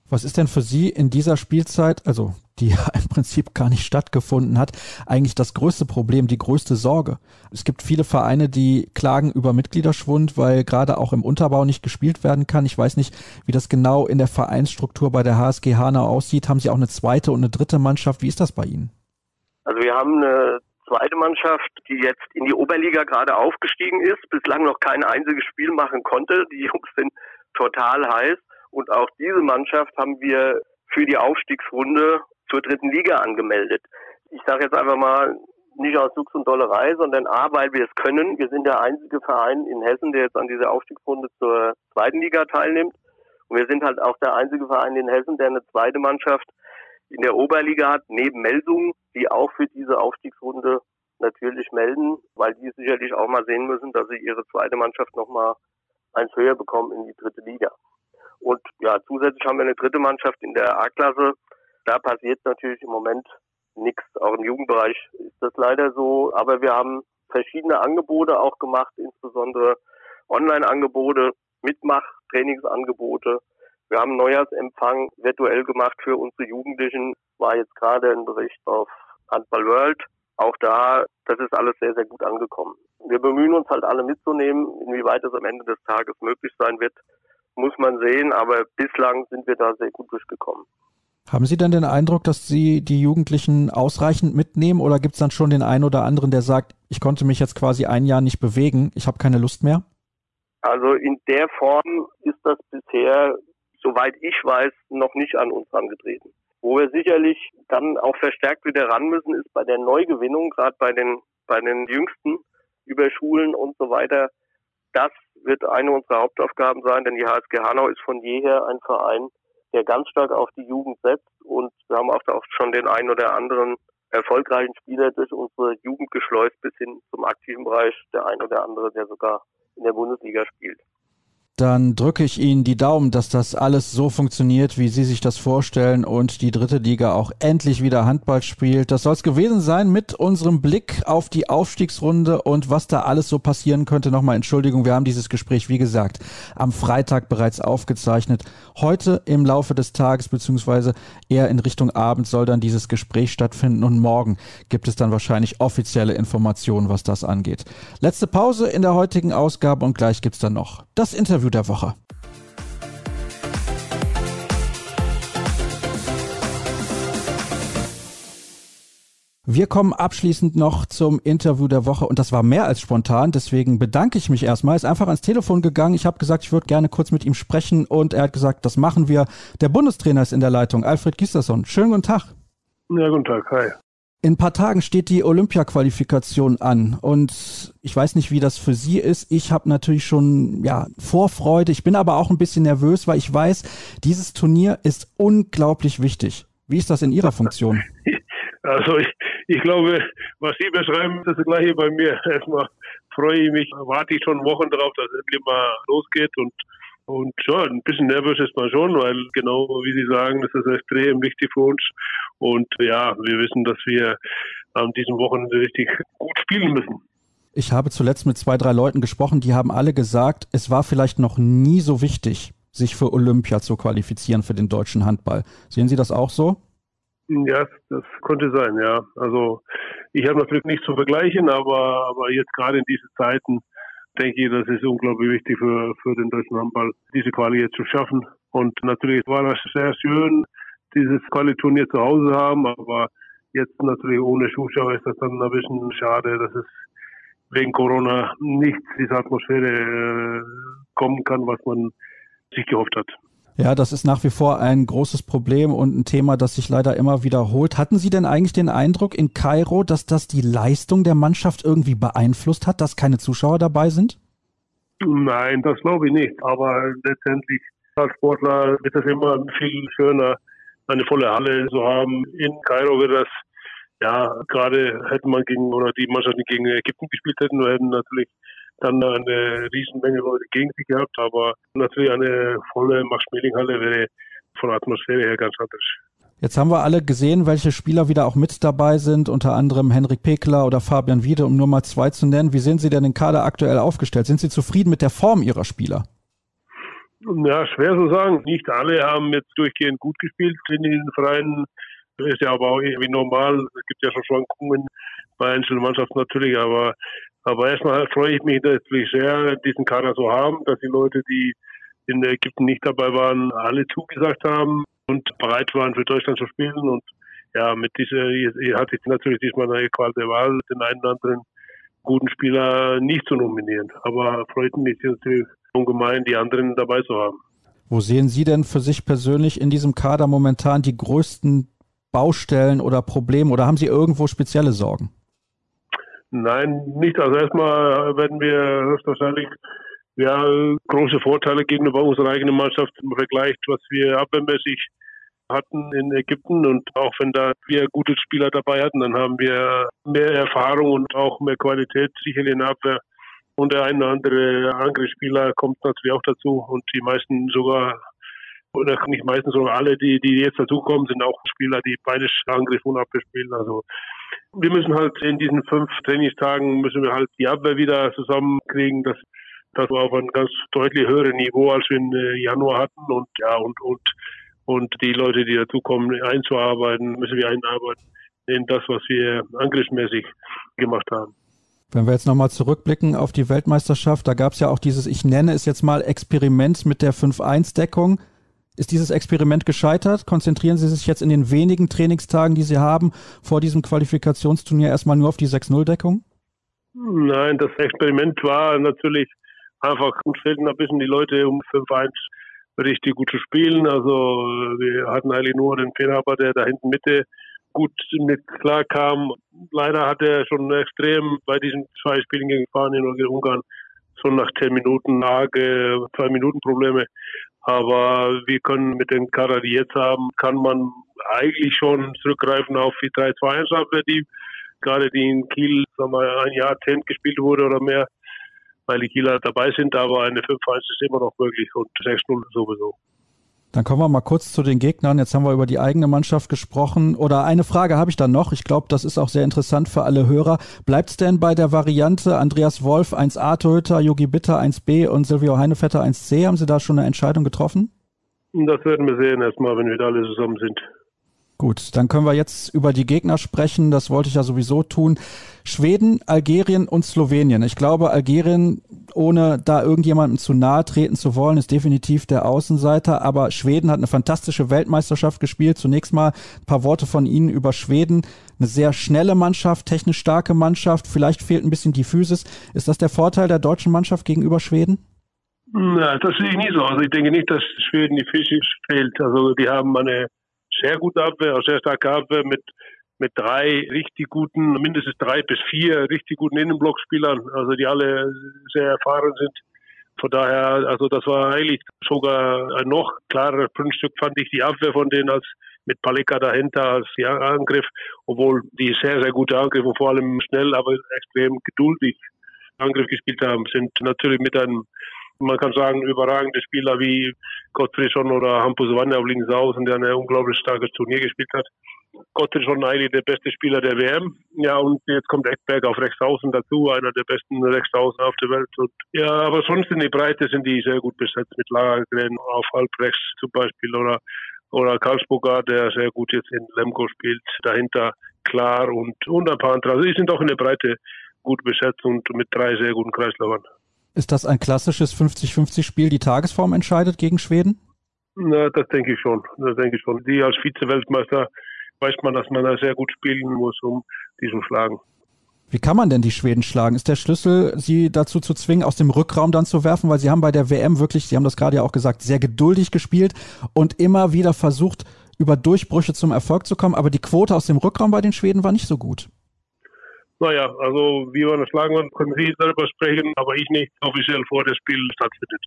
Was ist denn für Sie in dieser Spielzeit, also die im Prinzip gar nicht stattgefunden hat, eigentlich das größte Problem, die größte Sorge? Es gibt viele Vereine, die klagen über Mitgliederschwund, weil gerade auch im Unterbau nicht gespielt werden kann. Ich weiß nicht, wie das genau in der Vereinsstruktur bei der HSG Hanau aussieht. Haben Sie auch eine zweite und eine dritte Mannschaft? Wie ist das bei Ihnen? Also wir haben eine zweite Mannschaft, die jetzt in die Oberliga gerade aufgestiegen ist, bislang noch kein einziges Spiel machen konnte. Die Jungs sind total heiß. Und auch diese Mannschaft haben wir für die Aufstiegsrunde zur dritten Liga angemeldet. Ich sage jetzt einfach mal, nicht aus Jux und Dollerei, sondern A, weil wir es können. Wir sind der einzige Verein in Hessen, der jetzt an dieser Aufstiegsrunde zur zweiten Liga teilnimmt. Und wir sind halt auch der einzige Verein in Hessen, der eine zweite Mannschaft in der Oberliga hat, neben Melsungen, die auch für diese Aufstiegsrunde natürlich melden, weil die sicherlich auch mal sehen müssen, dass sie ihre zweite Mannschaft nochmal eins höher bekommen in die dritte Liga. Und ja, zusätzlich haben wir eine dritte Mannschaft in der A-Klasse. Da passiert natürlich im Moment nichts. Auch im Jugendbereich ist das leider so. Aber wir haben verschiedene Angebote auch gemacht, insbesondere Online-Angebote, Mitmach-Trainingsangebote. Wir haben Neujahrsempfang virtuell gemacht für unsere Jugendlichen. War jetzt gerade ein Bericht auf Handball World. Auch da, das ist alles sehr, sehr gut angekommen. Wir bemühen uns halt alle mitzunehmen, inwieweit es am Ende des Tages möglich sein wird muss man sehen, aber bislang sind wir da sehr gut durchgekommen. Haben Sie denn den Eindruck, dass Sie die Jugendlichen ausreichend mitnehmen oder gibt es dann schon den einen oder anderen, der sagt, ich konnte mich jetzt quasi ein Jahr nicht bewegen, ich habe keine Lust mehr? Also in der Form ist das bisher, soweit ich weiß, noch nicht an uns angetreten. Wo wir sicherlich dann auch verstärkt wieder ran müssen, ist bei der Neugewinnung, gerade bei den, bei den Jüngsten über Schulen und so weiter, das wird eine unserer Hauptaufgaben sein, denn die HSG Hanau ist von jeher ein Verein, der ganz stark auf die Jugend setzt und wir haben auch schon den einen oder anderen erfolgreichen Spieler durch unsere Jugend geschleust bis hin zum aktiven Bereich, der ein oder andere, der sogar in der Bundesliga spielt. Dann drücke ich Ihnen die Daumen, dass das alles so funktioniert, wie Sie sich das vorstellen und die dritte Liga auch endlich wieder Handball spielt. Das soll es gewesen sein mit unserem Blick auf die Aufstiegsrunde und was da alles so passieren könnte. Nochmal Entschuldigung, wir haben dieses Gespräch, wie gesagt, am Freitag bereits aufgezeichnet. Heute im Laufe des Tages beziehungsweise eher in Richtung Abend soll dann dieses Gespräch stattfinden und morgen gibt es dann wahrscheinlich offizielle Informationen, was das angeht. Letzte Pause in der heutigen Ausgabe und gleich gibt es dann noch das Interview Interview der Woche. Wir kommen abschließend noch zum Interview der Woche und das war mehr als spontan, deswegen bedanke ich mich erstmal. Ist einfach ans Telefon gegangen. Ich habe gesagt, ich würde gerne kurz mit ihm sprechen und er hat gesagt, das machen wir. Der Bundestrainer ist in der Leitung, Alfred Gisterson. Schönen guten Tag. Ja, guten Tag. Hi. In ein paar Tagen steht die Olympia-Qualifikation an und ich weiß nicht, wie das für Sie ist. Ich habe natürlich schon ja, Vorfreude. Ich bin aber auch ein bisschen nervös, weil ich weiß, dieses Turnier ist unglaublich wichtig. Wie ist das in Ihrer Funktion? Also ich, ich glaube, was Sie beschreiben, ist das gleiche bei mir. Erstmal freue ich mich, warte ich schon Wochen darauf, dass es endlich mal losgeht und und ja, ein bisschen nervös ist man schon, weil genau wie Sie sagen, das ist extrem wichtig für uns. Und ja, wir wissen, dass wir an diesem Wochenende richtig gut spielen müssen. Ich habe zuletzt mit zwei, drei Leuten gesprochen, die haben alle gesagt, es war vielleicht noch nie so wichtig, sich für Olympia zu qualifizieren für den deutschen Handball. Sehen Sie das auch so? Ja, das könnte sein, ja. Also ich habe natürlich nichts zu vergleichen, aber, aber jetzt gerade in diesen Zeiten denke ich, das ist unglaublich wichtig für, für den deutschen Handball, diese Quali jetzt zu schaffen. Und natürlich war das sehr schön, dieses Quali-Turnier zu Hause haben, aber jetzt natürlich ohne Zuschauer ist das dann ein bisschen schade, dass es wegen Corona nicht diese Atmosphäre äh, kommen kann, was man sich gehofft hat. Ja, das ist nach wie vor ein großes Problem und ein Thema, das sich leider immer wiederholt. Hatten Sie denn eigentlich den Eindruck in Kairo, dass das die Leistung der Mannschaft irgendwie beeinflusst hat, dass keine Zuschauer dabei sind? Nein, das glaube ich nicht. Aber letztendlich als Sportler wird es immer viel schöner, eine volle Halle zu haben. In Kairo wird das, ja, gerade hätte man gegen, oder die Mannschaften gegen Ägypten gespielt hätten, wir hätten natürlich dann eine Riesenmenge Leute gegen sie gehabt, aber natürlich eine volle Max-Schmeling-Halle wäre von der Atmosphäre her ganz anders. Jetzt haben wir alle gesehen, welche Spieler wieder auch mit dabei sind, unter anderem Henrik Pekler oder Fabian Wiede, um nur mal zwei zu nennen. Wie sehen Sie denn den Kader aktuell aufgestellt? Sind Sie zufrieden mit der Form Ihrer Spieler? Ja, schwer zu sagen. Nicht alle haben jetzt durchgehend gut gespielt in den Vereinen. Das ist ja aber auch irgendwie normal. Es gibt ja schon Schwankungen bei einzelnen Mannschaften natürlich, aber aber erstmal freue ich mich natürlich sehr, diesen Kader zu haben, dass die Leute, die in Ägypten nicht dabei waren, alle zugesagt haben und bereit waren für Deutschland zu spielen. Und ja, mit dieser hatte ich natürlich diesmal eine Qual der Wahl, den einen oder anderen guten Spieler nicht zu nominieren. Aber freut mich natürlich ungemein, die anderen dabei zu haben. Wo sehen Sie denn für sich persönlich in diesem Kader momentan die größten Baustellen oder Probleme oder haben Sie irgendwo spezielle Sorgen? Nein, nicht. Also erstmal werden wir höchstwahrscheinlich ja, große Vorteile gegenüber unserer eigenen Mannschaft im Vergleich, was wir abwehrmäßig hatten in Ägypten. Und auch wenn da wir gute Spieler dabei hatten, dann haben wir mehr Erfahrung und auch mehr Qualität sicherlich in der Abwehr. Und der eine oder andere Angriffsspieler kommt natürlich auch dazu. Und die meisten sogar, oder nicht meistens, sogar alle, die, die jetzt dazukommen, sind auch Spieler, die beides Angriff und Abwehr spielen. Also wir müssen halt in diesen fünf Trainingstagen müssen wir halt die Abwehr wieder zusammenkriegen. Das, das war auf einem ganz deutlich höheren Niveau, als wir im äh, Januar hatten. Und ja, und, und, und die Leute, die dazukommen, einzuarbeiten, müssen wir einarbeiten in das, was wir angriffsmäßig gemacht haben. Wenn wir jetzt nochmal zurückblicken auf die Weltmeisterschaft, da gab es ja auch dieses, ich nenne es jetzt mal Experiment mit der 5-1-Deckung. Ist dieses Experiment gescheitert? Konzentrieren Sie sich jetzt in den wenigen Trainingstagen, die Sie haben, vor diesem Qualifikationsturnier erstmal nur auf die 6-0-Deckung? Nein, das Experiment war natürlich einfach, uns fehlten ein bisschen die Leute, um 5-1 richtig gut zu spielen. Also wir hatten eigentlich nur den Fehlerhaber, der da hinten Mitte gut mit klar kam. Leider hat er schon extrem bei diesen zwei Spielen gegen Spanien und gegen Ungarn schon nach 10 Minuten arge zwei Minuten Probleme aber wir können mit den Kader, die jetzt haben, kann man eigentlich schon zurückgreifen auf die 3-2-1-Abwehr, die gerade die in Kiel sagen wir, ein Jahrzehnt gespielt wurde oder mehr. weil die Kieler dabei sind, aber eine 5-1 ist immer noch möglich und 6-0 sowieso. Dann kommen wir mal kurz zu den Gegnern. Jetzt haben wir über die eigene Mannschaft gesprochen. Oder eine Frage habe ich dann noch. Ich glaube, das ist auch sehr interessant für alle Hörer. Bleibt es denn bei der Variante Andreas Wolf 1a Torhüter, Yogi Bitter 1b und Silvio Heinevetter 1c? Haben Sie da schon eine Entscheidung getroffen? Das werden wir sehen erstmal, wenn wir da alle zusammen sind. Gut, dann können wir jetzt über die Gegner sprechen. Das wollte ich ja sowieso tun. Schweden, Algerien und Slowenien. Ich glaube, Algerien, ohne da irgendjemandem zu nahe treten zu wollen, ist definitiv der Außenseiter. Aber Schweden hat eine fantastische Weltmeisterschaft gespielt. Zunächst mal ein paar Worte von Ihnen über Schweden. Eine sehr schnelle Mannschaft, technisch starke Mannschaft. Vielleicht fehlt ein bisschen die Physis. Ist das der Vorteil der deutschen Mannschaft gegenüber Schweden? Na, das sehe ich nie so. Also ich denke nicht, dass Schweden die Physis fehlt. Also die haben eine sehr gute Abwehr, sehr starke Abwehr mit, mit drei richtig guten, mindestens drei bis vier richtig guten Innenblockspielern, also die alle sehr erfahren sind. Von daher, also das war eigentlich sogar ein noch klareres Grundstück, fand ich die Abwehr von denen als mit Paleka dahinter als Angriff, obwohl die sehr, sehr gute Angriff und vor allem schnell, aber extrem geduldig Angriff gespielt haben, sind natürlich mit einem man kann sagen, überragende Spieler wie Gottfriedson oder Hampus Wanne auf links außen, der ein unglaublich starkes Turnier gespielt hat. Gottfriedson eigentlich der beste Spieler der WM. Ja, und jetzt kommt Eckberg auf rechts außen dazu, einer der besten rechts außen auf der Welt. Und, ja, aber sonst in die Breite sind die sehr gut besetzt mit Lagergren auf halb rechts zum Beispiel oder oder Karlsburger, der sehr gut jetzt in Lemgo spielt, dahinter klar und, und ein paar andere. Also die sind auch in der Breite gut besetzt und mit drei sehr guten Kreislaufern. Ist das ein klassisches 50-50-Spiel, die Tagesform entscheidet gegen Schweden? Na, das denke ich schon. Das denke ich schon. Die als Vize-Weltmeister weiß man, dass man da sehr gut spielen muss, um die zu schlagen. Wie kann man denn die Schweden schlagen? Ist der Schlüssel, sie dazu zu zwingen, aus dem Rückraum dann zu werfen? Weil sie haben bei der WM wirklich, Sie haben das gerade ja auch gesagt, sehr geduldig gespielt und immer wieder versucht, über Durchbrüche zum Erfolg zu kommen. Aber die Quote aus dem Rückraum bei den Schweden war nicht so gut. Naja, also wie man das schlagen wird, können Sie darüber sprechen, aber ich nicht offiziell vor dem Spiel stattfindet.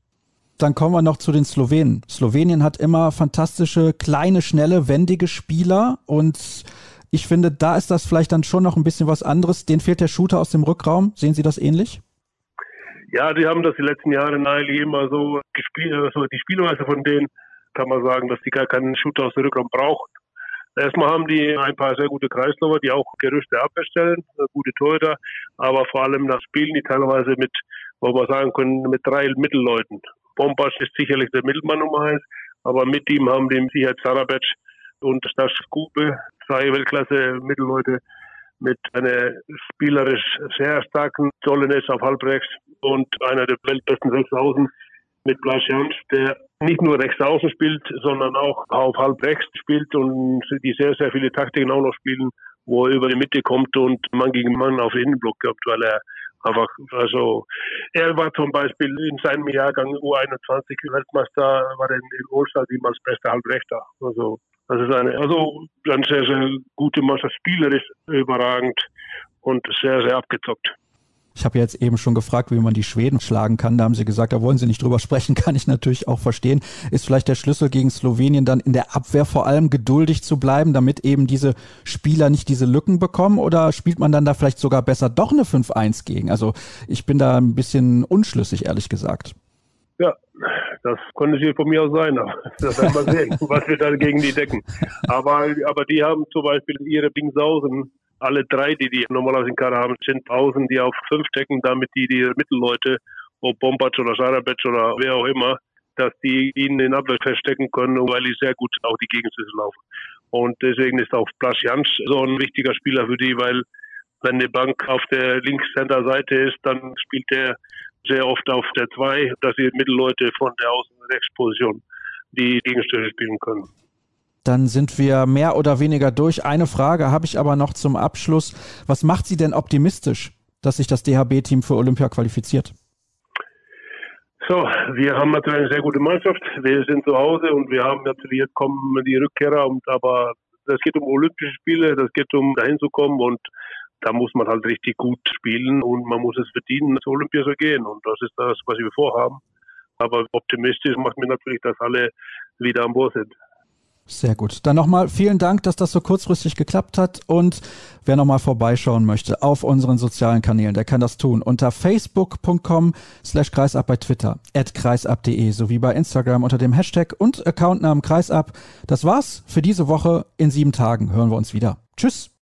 Dann kommen wir noch zu den Slowenen. Slowenien hat immer fantastische, kleine, schnelle, wendige Spieler und ich finde, da ist das vielleicht dann schon noch ein bisschen was anderes. Den fehlt der Shooter aus dem Rückraum. Sehen Sie das ähnlich? Ja, die haben das die letzten Jahre eigentlich immer so gespielt. Also die Spielweise von denen kann man sagen, dass die gar keinen Shooter aus dem Rückraum brauchen. Erstmal haben die ein paar sehr gute Kreisläufer, die auch Gerüchte abstellen, äh, gute Torhüter, aber vor allem das spielen die teilweise mit, wo wir sagen können, mit drei Mittelleuten. Bombasch ist sicherlich der Mittelmann Nummer eins, aber mit ihm haben die sicher Zarabec und Stas Kube, zwei Weltklasse Mittelleute mit einer spielerisch sehr starken Zollenes auf Halbrechts und einer der weltbesten Sechsaußen mit Blaschianz, der nicht nur rechts außen spielt, sondern auch auf halb rechts spielt und die sehr, sehr viele Taktiken auch noch spielen, wo er über die Mitte kommt und Mann gegen Mann auf den Innenblock kommt, weil er einfach, also, er war zum Beispiel in seinem Jahrgang U21 Weltmeister, war in, in ihm als bester Halbrechter. Also, das ist eine, also, eine sehr, sehr gute Mannschaft, spielerisch überragend und sehr, sehr abgezockt. Ich habe jetzt eben schon gefragt, wie man die Schweden schlagen kann. Da haben sie gesagt, da wollen sie nicht drüber sprechen, kann ich natürlich auch verstehen. Ist vielleicht der Schlüssel gegen Slowenien dann in der Abwehr vor allem geduldig zu bleiben, damit eben diese Spieler nicht diese Lücken bekommen? Oder spielt man dann da vielleicht sogar besser doch eine 5-1 gegen? Also ich bin da ein bisschen unschlüssig, ehrlich gesagt. Ja, das konnte hier von mir aus sein. Das werden wir sehen, was wir da gegen die decken. Aber, aber die haben zum Beispiel ihre Bingsausen alle drei, die die normalerweise in Kader haben, sind außen, die auf fünf decken, damit die, die Mittelleute, ob Bombac oder Sarabec oder wer auch immer, dass die ihnen in Abwehr feststecken können, weil die sehr gut auch die Gegenschüsse laufen. Und deswegen ist auch Jans so ein wichtiger Spieler für die, weil wenn die Bank auf der Links-Center-Seite ist, dann spielt der sehr oft auf der 2, dass die Mittelleute von der Außen-Rechtsposition die Gegenstöße spielen können. Dann sind wir mehr oder weniger durch. Eine Frage habe ich aber noch zum Abschluss. Was macht Sie denn optimistisch, dass sich das DHB-Team für Olympia qualifiziert? So, wir haben natürlich eine sehr gute Mannschaft. Wir sind zu Hause und wir haben natürlich jetzt kommen die Rückkehrer, und, aber es geht um Olympische Spiele, das geht um dahin zu kommen und da muss man halt richtig gut spielen und man muss es verdienen, zu Olympia zu gehen und das ist das, was wir vorhaben. Aber optimistisch macht mir natürlich, dass alle wieder an Bord sind. Sehr gut. Dann nochmal vielen Dank, dass das so kurzfristig geklappt hat. Und wer nochmal vorbeischauen möchte auf unseren sozialen Kanälen, der kann das tun unter facebook.com slash kreisab bei Twitter, at kreisab.de sowie bei Instagram unter dem Hashtag und Accountnamen kreisab. Das war's für diese Woche. In sieben Tagen hören wir uns wieder. Tschüss.